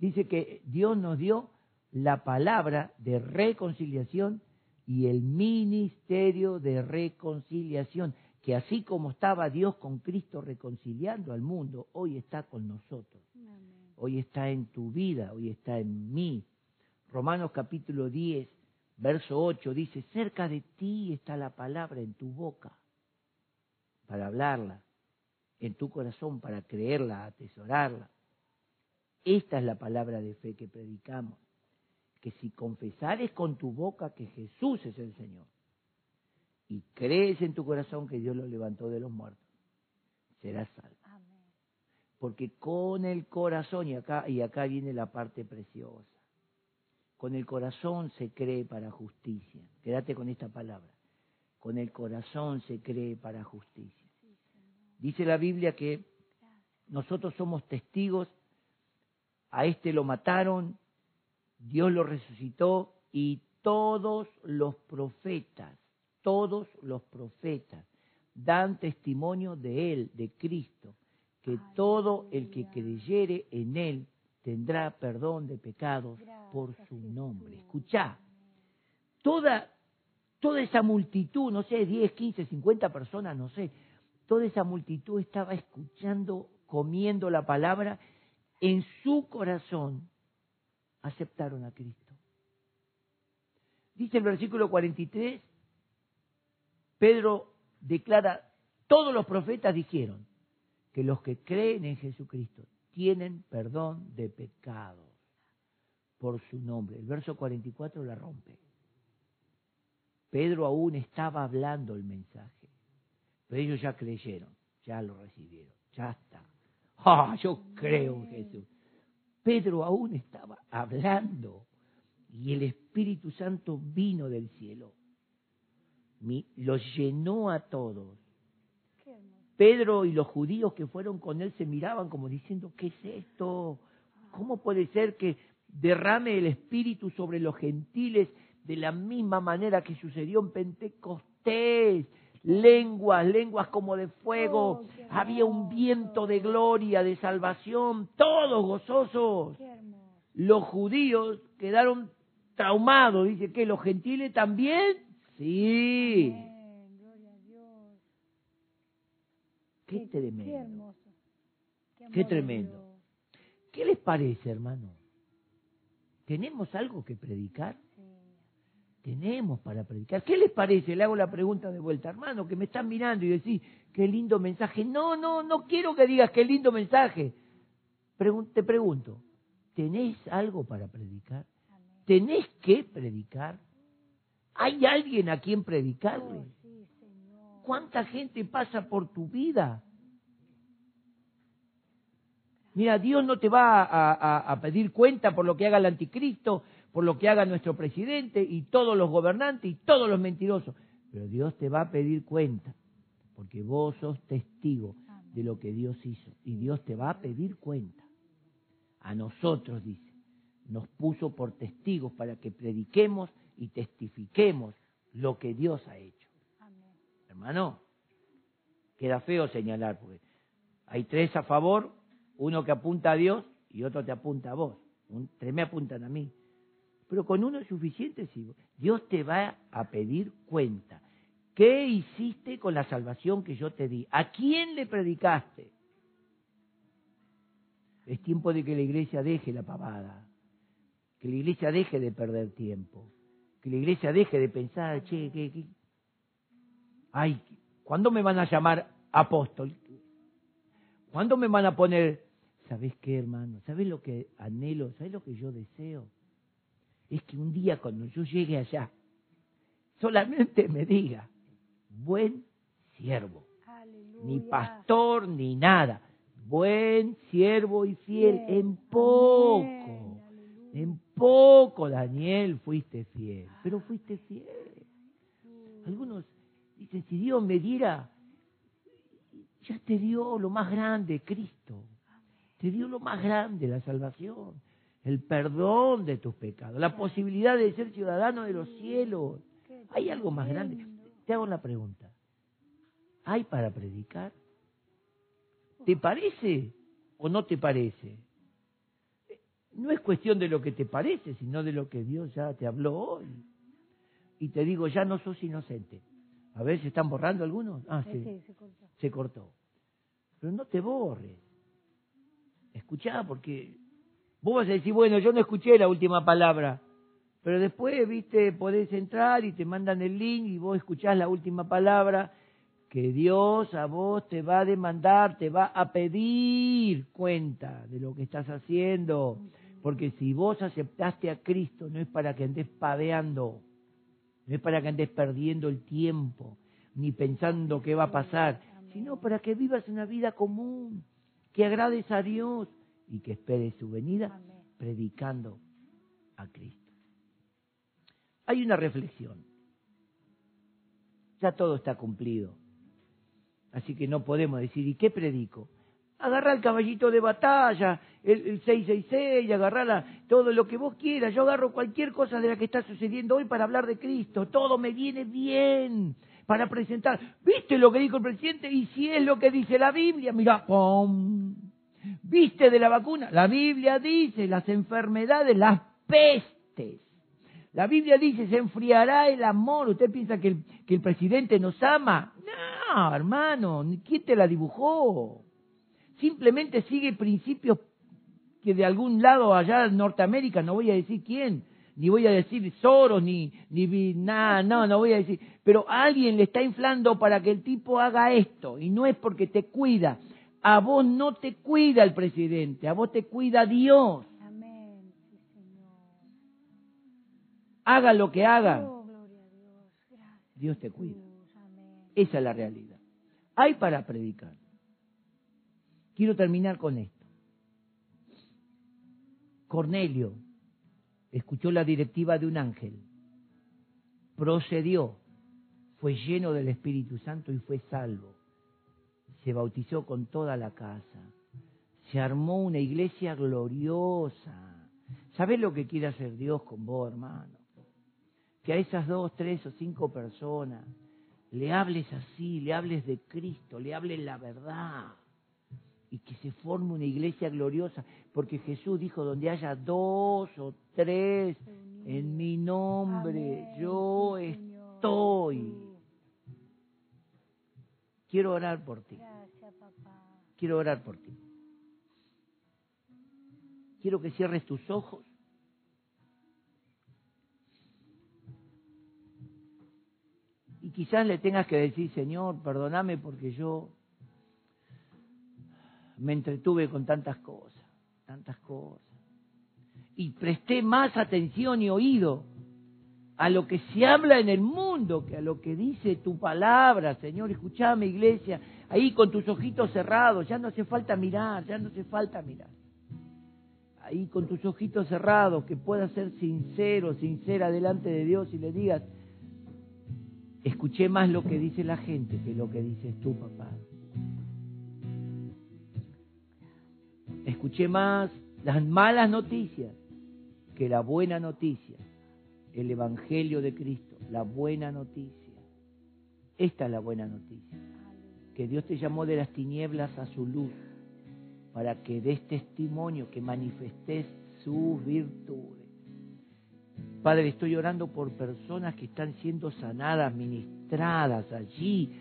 [SPEAKER 1] Dice que Dios nos dio la palabra de reconciliación y el ministerio de reconciliación, que así como estaba Dios con Cristo reconciliando al mundo, hoy está con nosotros
[SPEAKER 2] Amén.
[SPEAKER 1] hoy está en tu vida, hoy está en mí. Romanos capítulo 10, verso 8 dice, cerca de ti está la palabra en tu boca, para hablarla, en tu corazón, para creerla, atesorarla. Esta es la palabra de fe que predicamos, que si confesares con tu boca que Jesús es el Señor y crees en tu corazón que Dios lo levantó de los muertos, serás salvo porque con el corazón, y acá, y acá viene la parte preciosa, con el corazón se cree para justicia. Quédate con esta palabra. Con el corazón se cree para justicia. Dice la Biblia que nosotros somos testigos, a este lo mataron, Dios lo resucitó y todos los profetas, todos los profetas dan testimonio de Él, de Cristo, que todo el que creyere en Él tendrá perdón de pecados por su nombre. Escuchá, toda, toda esa multitud, no sé, 10, 15, 50 personas, no sé, toda esa multitud estaba escuchando, comiendo la palabra, en su corazón aceptaron a Cristo. Dice el versículo 43, Pedro declara, todos los profetas dijeron que los que creen en Jesucristo tienen perdón de pecados por su nombre. El verso 44 la rompe. Pedro aún estaba hablando el mensaje, pero ellos ya creyeron, ya lo recibieron, ya está. ¡Ah, yo creo en Jesús! Pedro aún estaba hablando y el Espíritu Santo vino del cielo. Los llenó a todos. Pedro y los judíos que fueron con él se miraban como diciendo, ¿qué es esto? ¿Cómo puede ser que derrame el Espíritu sobre los gentiles de la misma manera que sucedió en Pentecostés? Lenguas, lenguas como de fuego,
[SPEAKER 2] Oh,
[SPEAKER 1] había un viento de gloria, de salvación, todos gozosos. Los judíos quedaron traumados, dice que los gentiles también. Sí,
[SPEAKER 2] Amén. Gloria a Dios.
[SPEAKER 1] qué
[SPEAKER 2] Qué
[SPEAKER 1] tremendo.
[SPEAKER 2] hermoso. Qué,
[SPEAKER 1] Qué tremendo. ¿Qué les parece, hermano? ¿Tenemos algo que predicar? Tenemos para predicar. ¿Qué les parece? Le hago la pregunta de vuelta, hermano, que me están mirando y decís, qué lindo mensaje. No, no, no quiero que digas qué lindo mensaje. Pregun- te pregunto, ¿tenés algo para predicar? ¿Tenés que predicar? ¿Hay alguien a quien predicarle?
[SPEAKER 2] Oh.
[SPEAKER 1] ¿Cuánta gente pasa por tu vida? Mira, Dios no te va a, a- a pedir cuenta por lo que haga el anticristo, por lo que haga nuestro presidente y todos los gobernantes y todos los mentirosos. Pero Dios te va a pedir cuenta, porque vos sos testigo de lo que Dios hizo. Y Dios te va a pedir cuenta. A nosotros, dice, nos puso por testigos para que prediquemos y testifiquemos lo que Dios ha hecho.
[SPEAKER 2] Amén.
[SPEAKER 1] Hermano, queda feo señalar, porque hay tres a favor, uno que apunta a Dios y otro te apunta a vos. Un- tres me apuntan a mí. Pero con uno es suficiente si Dios te va a pedir cuenta. ¿Qué hiciste con la salvación que yo te di? ¿A quién le predicaste? Es tiempo de que la iglesia deje la pavada, que la iglesia deje de perder tiempo, que la iglesia deje de pensar, che, ¿qué, qué, Ay, ¿cuándo me van a llamar apóstol? ¿Cuándo me van a poner? ¿Sabes qué, hermano? ¿Sabes lo que anhelo? ¿Sabes lo que yo deseo? Es que un día cuando yo llegue allá, solamente me diga, buen siervo,
[SPEAKER 2] Aleluya.
[SPEAKER 1] ni pastor ni nada, buen siervo y fiel,
[SPEAKER 2] Bien.
[SPEAKER 1] en poco, en poco, Daniel, fuiste fiel, pero fuiste fiel. Algunos dicen, si Dios me diera, ya te dio lo más grande, Cristo. Te dio lo más grande, la salvación, el perdón de tus pecados, la posibilidad de ser ciudadano de los cielos.
[SPEAKER 2] Qué
[SPEAKER 1] ¿Hay algo más grande? Te hago la pregunta. ¿Hay para predicar? ¿Te parece o no te parece? No es cuestión de lo que te parece, sino de lo que Dios ya te habló hoy. Y te digo, ya no sos inocente. A ver, ¿se están borrando algunos? Ah,
[SPEAKER 2] Sí,
[SPEAKER 1] sí,
[SPEAKER 2] sí, se cortó.
[SPEAKER 1] se cortó. Pero no te borres. Escuchá, porque vos vas a decir, bueno, yo no escuché la última palabra. Pero después, viste, podés entrar y te mandan el link y vos escuchás la última palabra que Dios a vos te va a demandar, te va a pedir cuenta de lo que estás haciendo. Porque si vos aceptaste a Cristo, no es para que andes paveando, no es para que andes perdiendo el tiempo, ni pensando qué va a pasar, sino para que vivas una vida común, que agrades a Dios y que esperes su venida
[SPEAKER 2] Amén.
[SPEAKER 1] predicando a Cristo. Hay una reflexión. Ya todo está cumplido. Así que no podemos decir, ¿y qué predico? Agarra el caballito de batalla, el, el 666, agarrar la- todo lo que vos quieras. Yo agarro cualquier cosa de la que está sucediendo hoy para hablar de Cristo. Todo me viene bien para presentar. ¿Viste lo que dijo el presidente? Y si es lo que dice la Biblia, mira, ¡pum! ¿Viste de la vacuna? La Biblia dice las enfermedades, las pestes. La Biblia dice, se enfriará el amor. ¿Usted piensa que el, presidente nos ama? No, hermano, ¿quién te la dibujó? Simplemente sigue principios que de algún lado allá en Norteamérica, no voy a decir quién, ni voy a decir Soros, ni, ni nada, no, no voy a decir, pero alguien le está inflando para que el tipo haga esto, y no es porque te cuida, a vos no te cuida el presidente, a vos te cuida Dios,
[SPEAKER 2] Amén. Sí, Señor.
[SPEAKER 1] haga lo que haga,
[SPEAKER 2] Oh, gloria a Dios. Gracias.
[SPEAKER 1] Dios te cuida.
[SPEAKER 2] Amén.
[SPEAKER 1] Esa es la realidad. Hay para predicar. Quiero terminar con esto. Cornelio escuchó la directiva de un ángel, procedió, fue lleno del Espíritu Santo y fue salvo. Se bautizó con toda la casa. Se armó una iglesia gloriosa. ¿Sabes lo que quiere hacer Dios con vos, hermano? Que a esas dos, tres o cinco personas le hables así, le hables de Cristo, le hables la verdad y que se forme una iglesia gloriosa, porque Jesús dijo, donde haya dos o tres en mi nombre, yo estoy. Quiero orar por ti. Quiero orar por ti. Quiero que cierres tus ojos. Y quizás le tengas que decir, Señor, perdóname porque yo me entretuve con tantas cosas, tantas cosas. Y presté más atención y oído a lo que se habla en el mundo que a lo que dice tu palabra, Señor. Escuchame, iglesia, ahí con tus ojitos cerrados, ya no hace falta mirar, ya no hace falta mirar. Ahí con tus ojitos cerrados, que puedas ser sincero, sincera delante de Dios y le digas, escuché más lo que dice la gente que lo que dices tú, papá. Escuché más las malas noticias que la buena noticia, el Evangelio de Cristo, la buena noticia. Esta es la buena noticia, que Dios te llamó de las tinieblas a su luz, para que des testimonio, que manifestes sus virtudes. Padre, estoy orando por personas que están siendo sanadas, ministradas allí,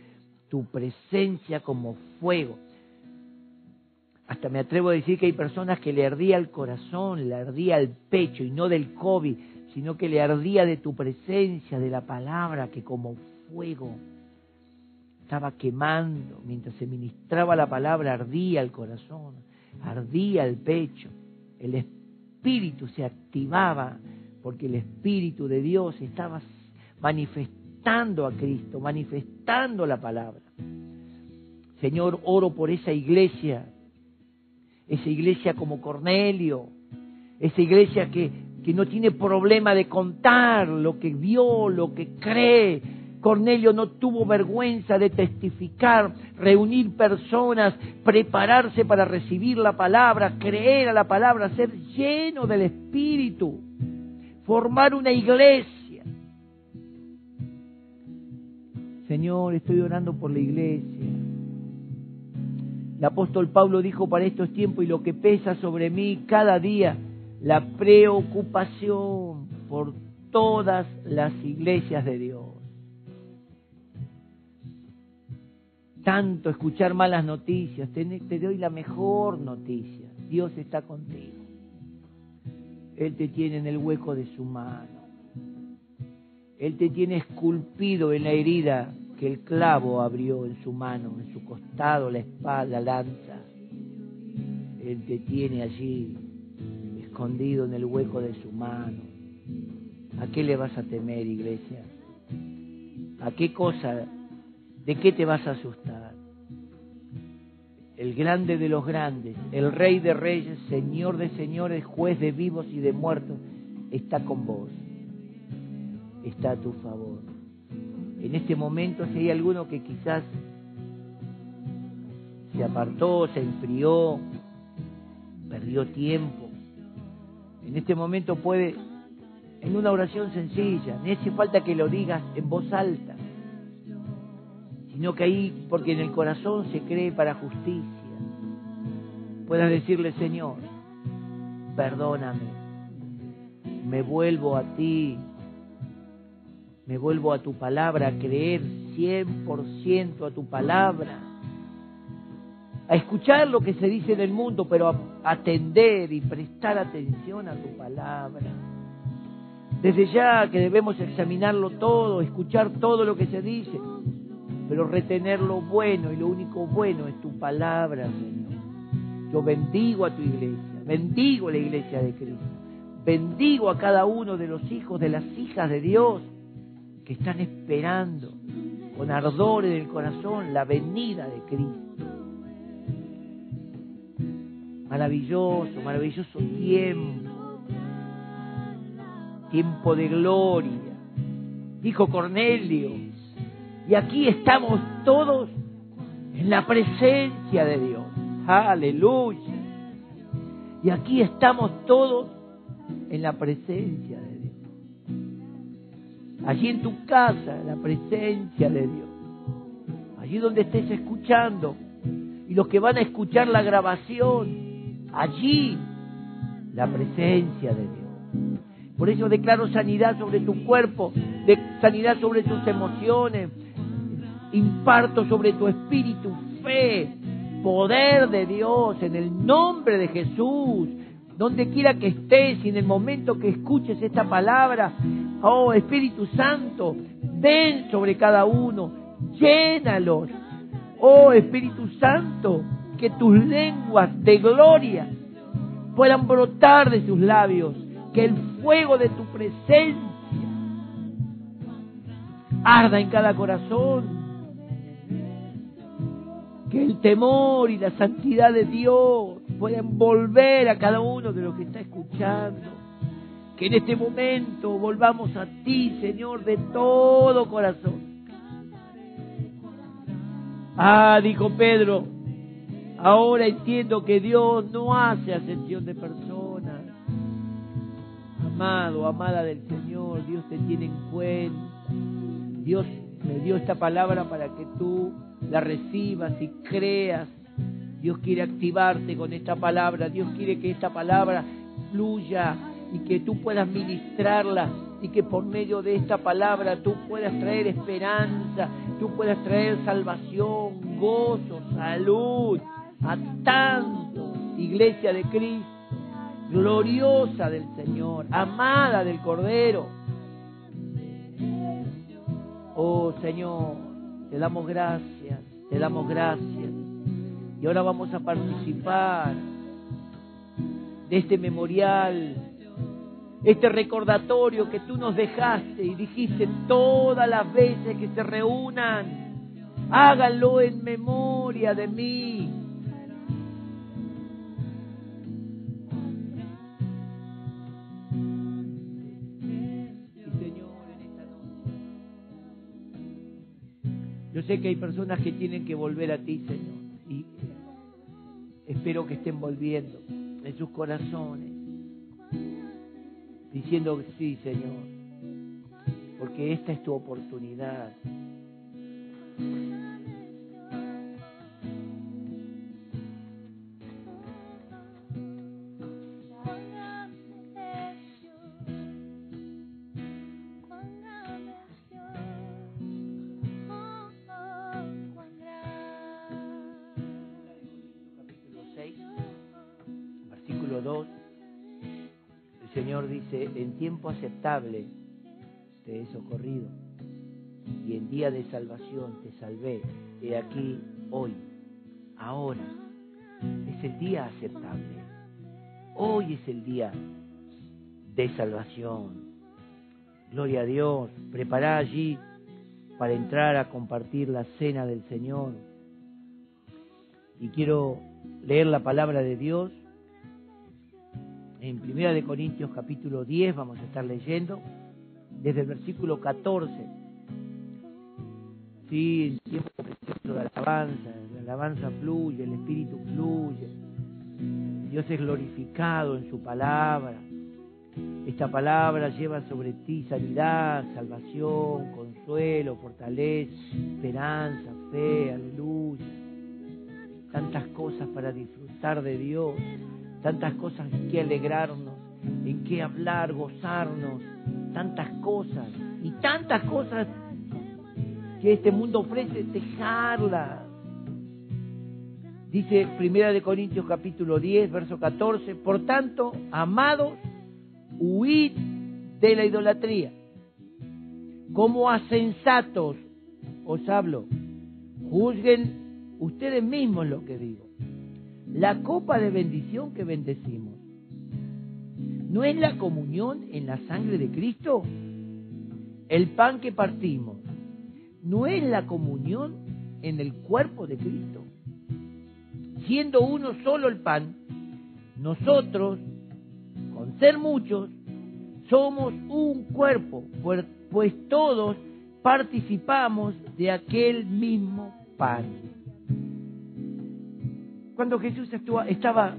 [SPEAKER 1] tu presencia como fuego hasta me atrevo a decir que hay personas que le ardía el corazón, le ardía el pecho, y no del COVID, sino que le ardía de tu presencia, de la palabra, que como fuego estaba quemando, mientras se ministraba la palabra, ardía el corazón, ardía el pecho, el espíritu se activaba, porque el espíritu de Dios estaba manifestando a Cristo, manifestando la palabra. Señor, oro por esa iglesia esa iglesia como Cornelio, esa iglesia que, que no tiene problema de contar lo que vio, lo que cree. Cornelio no tuvo vergüenza de testificar, reunir personas, prepararse para recibir la palabra, creer a la palabra, ser lleno del Espíritu, formar una iglesia. Señor, estoy orando por la iglesia. El apóstol Pablo dijo para estos tiempos y lo que pesa sobre mí cada día, la preocupación por todas las iglesias de Dios. Tanto escuchar malas noticias, te, doy la mejor noticia. Dios está contigo. Él te tiene en el hueco de su mano. Él te tiene esculpido en la herida que el clavo abrió en su mano, en su costado, la espada, la lanza. Él te tiene allí, escondido en el hueco de su mano. ¿A qué le vas a temer, iglesia? ¿A qué cosa? ¿De qué te vas a asustar? El grande de los grandes, el rey de reyes, señor de señores, juez de vivos y de muertos, está con vos. Está a tu favor en este momento si hay alguno que quizás se apartó, se enfrió, perdió tiempo, en este momento puede, en una oración sencilla, no hace falta que lo digas en voz alta, sino que ahí, porque en el corazón se cree para justicia, puedas decirle, Señor, perdóname, me vuelvo a ti, me vuelvo a tu palabra, a creer 100% a tu palabra, a escuchar lo que se dice en el mundo, pero a atender y prestar atención a tu palabra. Desde ya que debemos examinarlo todo, escuchar todo lo que se dice, pero retener lo bueno y lo único bueno es tu palabra, Señor. Yo bendigo a tu iglesia, bendigo la iglesia de Cristo, bendigo a cada uno de los hijos, de las hijas de Dios que están esperando con ardor en el corazón la venida de Cristo. Maravilloso, maravilloso tiempo, tiempo de gloria. Dijo Cornelio, y aquí estamos todos en la presencia de Dios. Aleluya. Y aquí estamos todos en la presencia de Dios allí en tu casa, la presencia de Dios. allí donde estés escuchando, y los que van a escuchar la grabación, allí la presencia de Dios. Por eso declaro sanidad sobre tu cuerpo, de sanidad sobre tus emociones, imparto sobre tu espíritu fe, poder de Dios en el nombre de Jesús. Donde quiera que estés y en el momento que escuches esta palabra, oh Espíritu Santo, ven sobre cada uno, llénalos. Oh Espíritu Santo, que tus lenguas de gloria puedan brotar de sus labios, que el fuego de tu presencia arda en cada corazón que el temor y la santidad de Dios puedan volver a cada uno de los que está escuchando. Que en este momento volvamos a ti, Señor, de todo corazón. Ah, dijo Pedro, ahora entiendo que Dios no hace ascensión de personas. Amado, amada del Señor, Dios te tiene en cuenta. Dios me dio esta palabra para que tú la recibas y creas. Dios quiere activarte con esta palabra. Dios quiere que esta palabra fluya y que tú puedas ministrarla y que por medio de esta palabra tú puedas traer esperanza, tú puedas traer salvación, gozo, salud a tanto iglesia de Cristo, gloriosa del Señor, amada del Cordero. Oh Señor, te damos gracias, te damos gracias. Y ahora vamos a participar de este memorial, este recordatorio que tú nos dejaste y dijiste todas las veces que se reúnan, háganlo en memoria de mí. Yo sé que hay personas que tienen que volver a ti, Señor, y espero que estén volviendo en sus corazones, diciendo sí, Señor, porque esta es tu oportunidad. Aceptable te he socorrido y en día de salvación te salvé. He aquí hoy, ahora, es el día aceptable. Hoy es el día de salvación. Gloria a Dios. Prepara allí para entrar a compartir la cena del Señor. Y quiero leer la palabra de Dios en Primera de Corintios capítulo 10 vamos a estar leyendo desde el versículo 14. Sí, en tiempo precioso de alabanza, la alabanza fluye, el Espíritu fluye. Dios es glorificado en su palabra. Esta palabra lleva sobre ti sanidad, salvación, consuelo, fortaleza, esperanza, fe, aleluya. Tantas cosas para disfrutar de Dios tantas cosas en que alegrarnos, en que hablar, gozarnos, tantas cosas y tantas cosas que este mundo ofrece, dejarlas. Dice Primera de Corintios capítulo 10, verso 14, por tanto, amados, huid de la idolatría. Como a sensatos os hablo, juzguen ustedes mismos lo que digo la copa de bendición que bendecimos. ¿No es la comunión en la sangre de Cristo? El pan que partimos, ¿no es la comunión en el cuerpo de Cristo? Siendo uno solo el pan, nosotros, con ser muchos, somos un cuerpo, pues, pues todos participamos de aquel mismo pan cuando Jesús estaba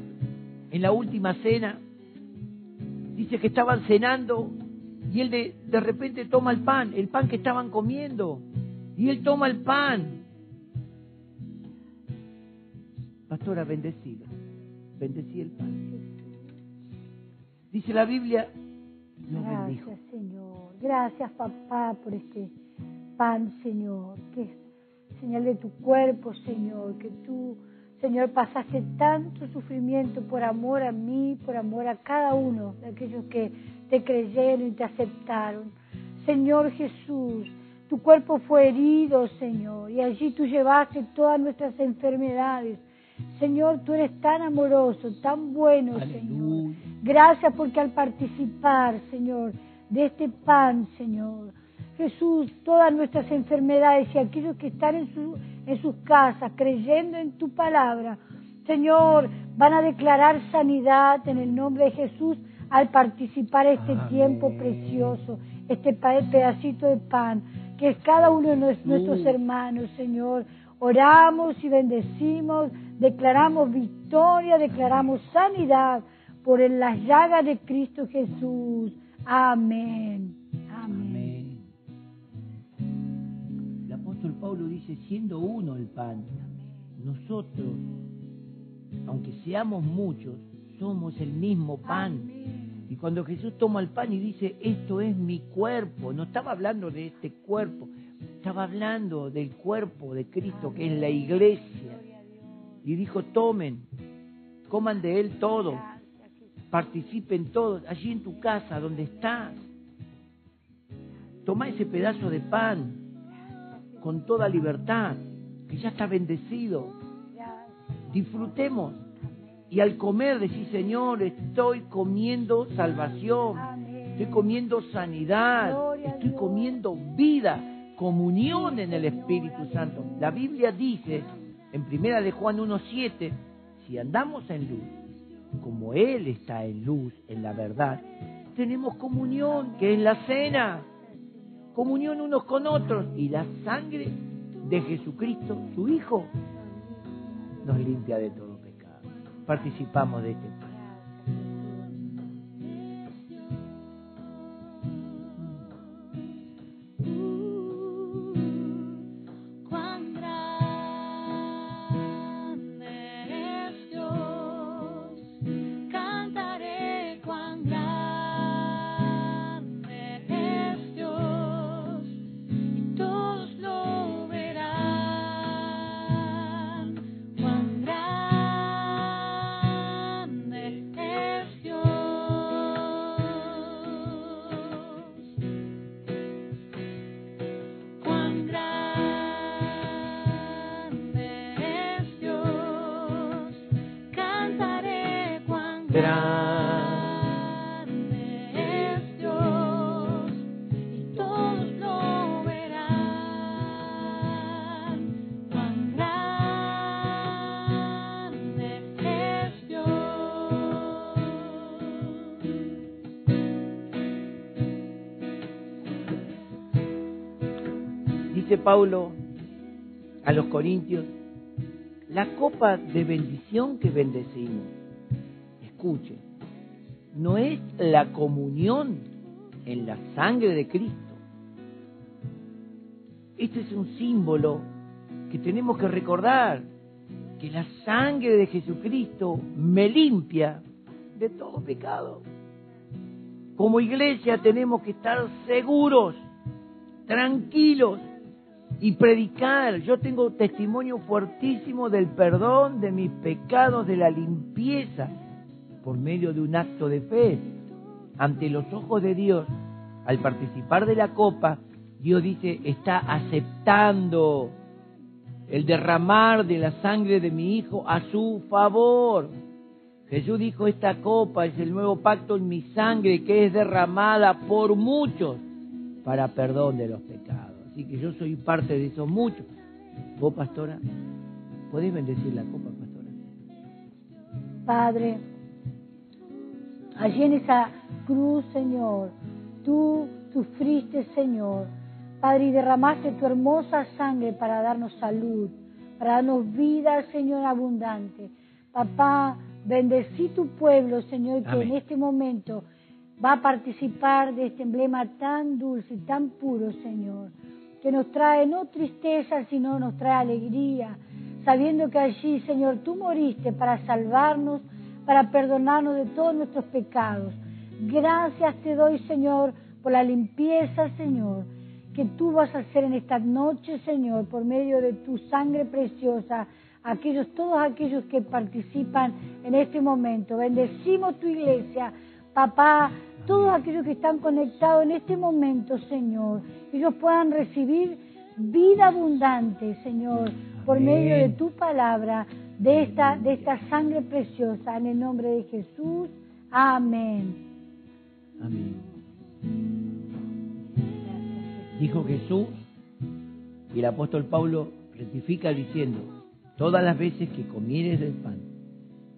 [SPEAKER 1] en la última cena, dice que estaban cenando y él de, repente toma el pan, el pan que estaban comiendo, y él toma el pan Pastora, bendecido. Bendecí el pan. Dice la Biblia, lo bendijo.
[SPEAKER 2] Gracias, Señor. Gracias, papá, por este pan, Señor, que es señal de tu cuerpo, Señor, que tú, Señor, pasaste tanto sufrimiento por amor a mí, por amor a cada uno de aquellos que te creyeron y te aceptaron. Señor Jesús, tu cuerpo fue herido, Señor, y allí tú llevaste todas nuestras enfermedades. Señor, tú eres tan amoroso, tan bueno, Señor. Gracias porque al participar, Señor, de este pan, Señor, Jesús, todas nuestras enfermedades y aquellos que están en, su, en sus casas creyendo en tu palabra, Señor, van a declarar sanidad en el nombre de Jesús al participar este tiempo precioso, este pedacito de pan, que es cada uno de nuestros hermanos, Señor. Oramos y bendecimos, declaramos victoria, declaramos sanidad por las llagas de Cristo Jesús. Amén. Amén.
[SPEAKER 1] Pablo dice, siendo uno el pan, nosotros, aunque seamos muchos, somos el mismo pan. Y cuando Jesús toma el pan y dice, esto es mi cuerpo, no estaba hablando de este cuerpo, estaba hablando del cuerpo de Cristo, que es la iglesia. Y dijo, tomen, coman de él todo participen todos, allí en tu casa, donde estás. Toma ese pedazo de pan con toda libertad, que ya está bendecido. Disfrutemos. Y al comer decir, Señor, estoy comiendo salvación, estoy comiendo sanidad, estoy comiendo vida, comunión en el Espíritu Santo. La Biblia dice, en primera de Juan 1.7, si andamos en luz, como Él está en luz, en la verdad, tenemos comunión, que es la cena, comunión unos con otros, y la sangre de Jesucristo, su Hijo, nos limpia de todo pecado. Participamos de este Paulo a los Corintios, la copa de bendición que bendecimos, escuche, no es la comunión en la sangre de Cristo. Este es un símbolo que tenemos que recordar, que la sangre de Jesucristo me limpia de todo pecado. Como iglesia tenemos que estar seguros, tranquilos, y predicar. Yo tengo testimonio fuertísimo del perdón de mis pecados, de la limpieza, por medio de un acto de fe. Ante los ojos de Dios, al participar de la copa, Dios dice, está aceptando el derramar de la sangre de mi Hijo a su favor. Jesús dijo, esta copa es el nuevo pacto en mi sangre que es derramada por muchos para perdón de los pecados. Así que yo soy parte de esos muchos. Vos, pastora, ¿podés bendecir la copa, pastora?
[SPEAKER 2] Padre, allí en esa cruz, Señor, tú sufriste, Señor. Padre, y derramaste tu hermosa sangre para darnos salud, para darnos vida, Señor, abundante. Papá, bendecí tu pueblo, Señor, que en este momento va a participar de este emblema tan dulce y tan puro, Señor que nos trae no tristeza, sino nos trae alegría. sabiendo que allí, Señor, tú moriste para salvarnos, para perdonarnos de todos nuestros pecados. Gracias te doy, Señor, por la limpieza, Señor, que tú vas a hacer en esta noche, Señor, por medio de tu sangre preciosa, aquellos, todos aquellos que participan en este momento. Bendecimos tu iglesia, papá, todos aquellos que están conectados en este momento, Señor, que ellos puedan recibir vida abundante, Señor, por medio de tu palabra, de esta, de esta sangre preciosa, en el nombre de Jesús. Amén.
[SPEAKER 1] Amén. Dijo Jesús y el apóstol Pablo rectifica diciendo, todas las veces que comieres del pan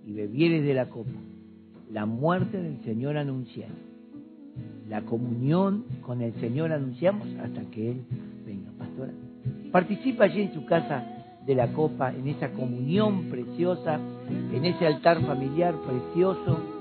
[SPEAKER 1] y bebieres de la copa, la muerte del Señor anunciáis. La comunión con el Señor anunciamos hasta que Él venga. Pastora, participa allí en su casa de la copa, en esa comunión preciosa, en ese altar familiar precioso.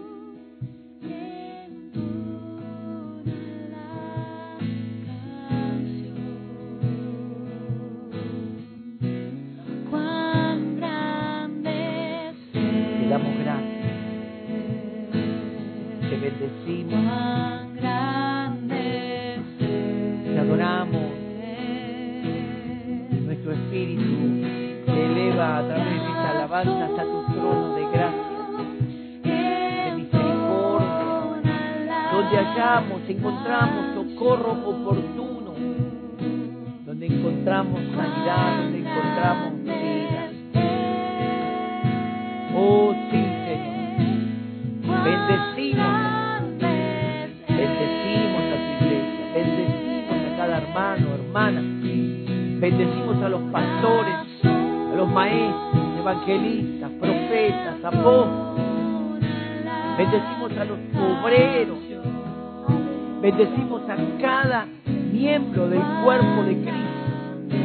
[SPEAKER 1] bendecimos a cada miembro del cuerpo de Cristo.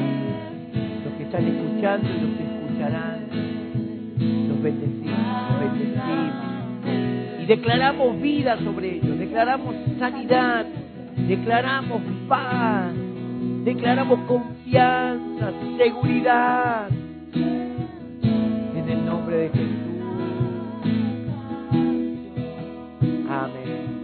[SPEAKER 1] Los que están escuchando y los que escucharán, los bendecimos, los bendecimos. Y declaramos vida sobre ellos, declaramos sanidad, declaramos paz, declaramos confianza, seguridad. En el nombre de Jesús. Amén.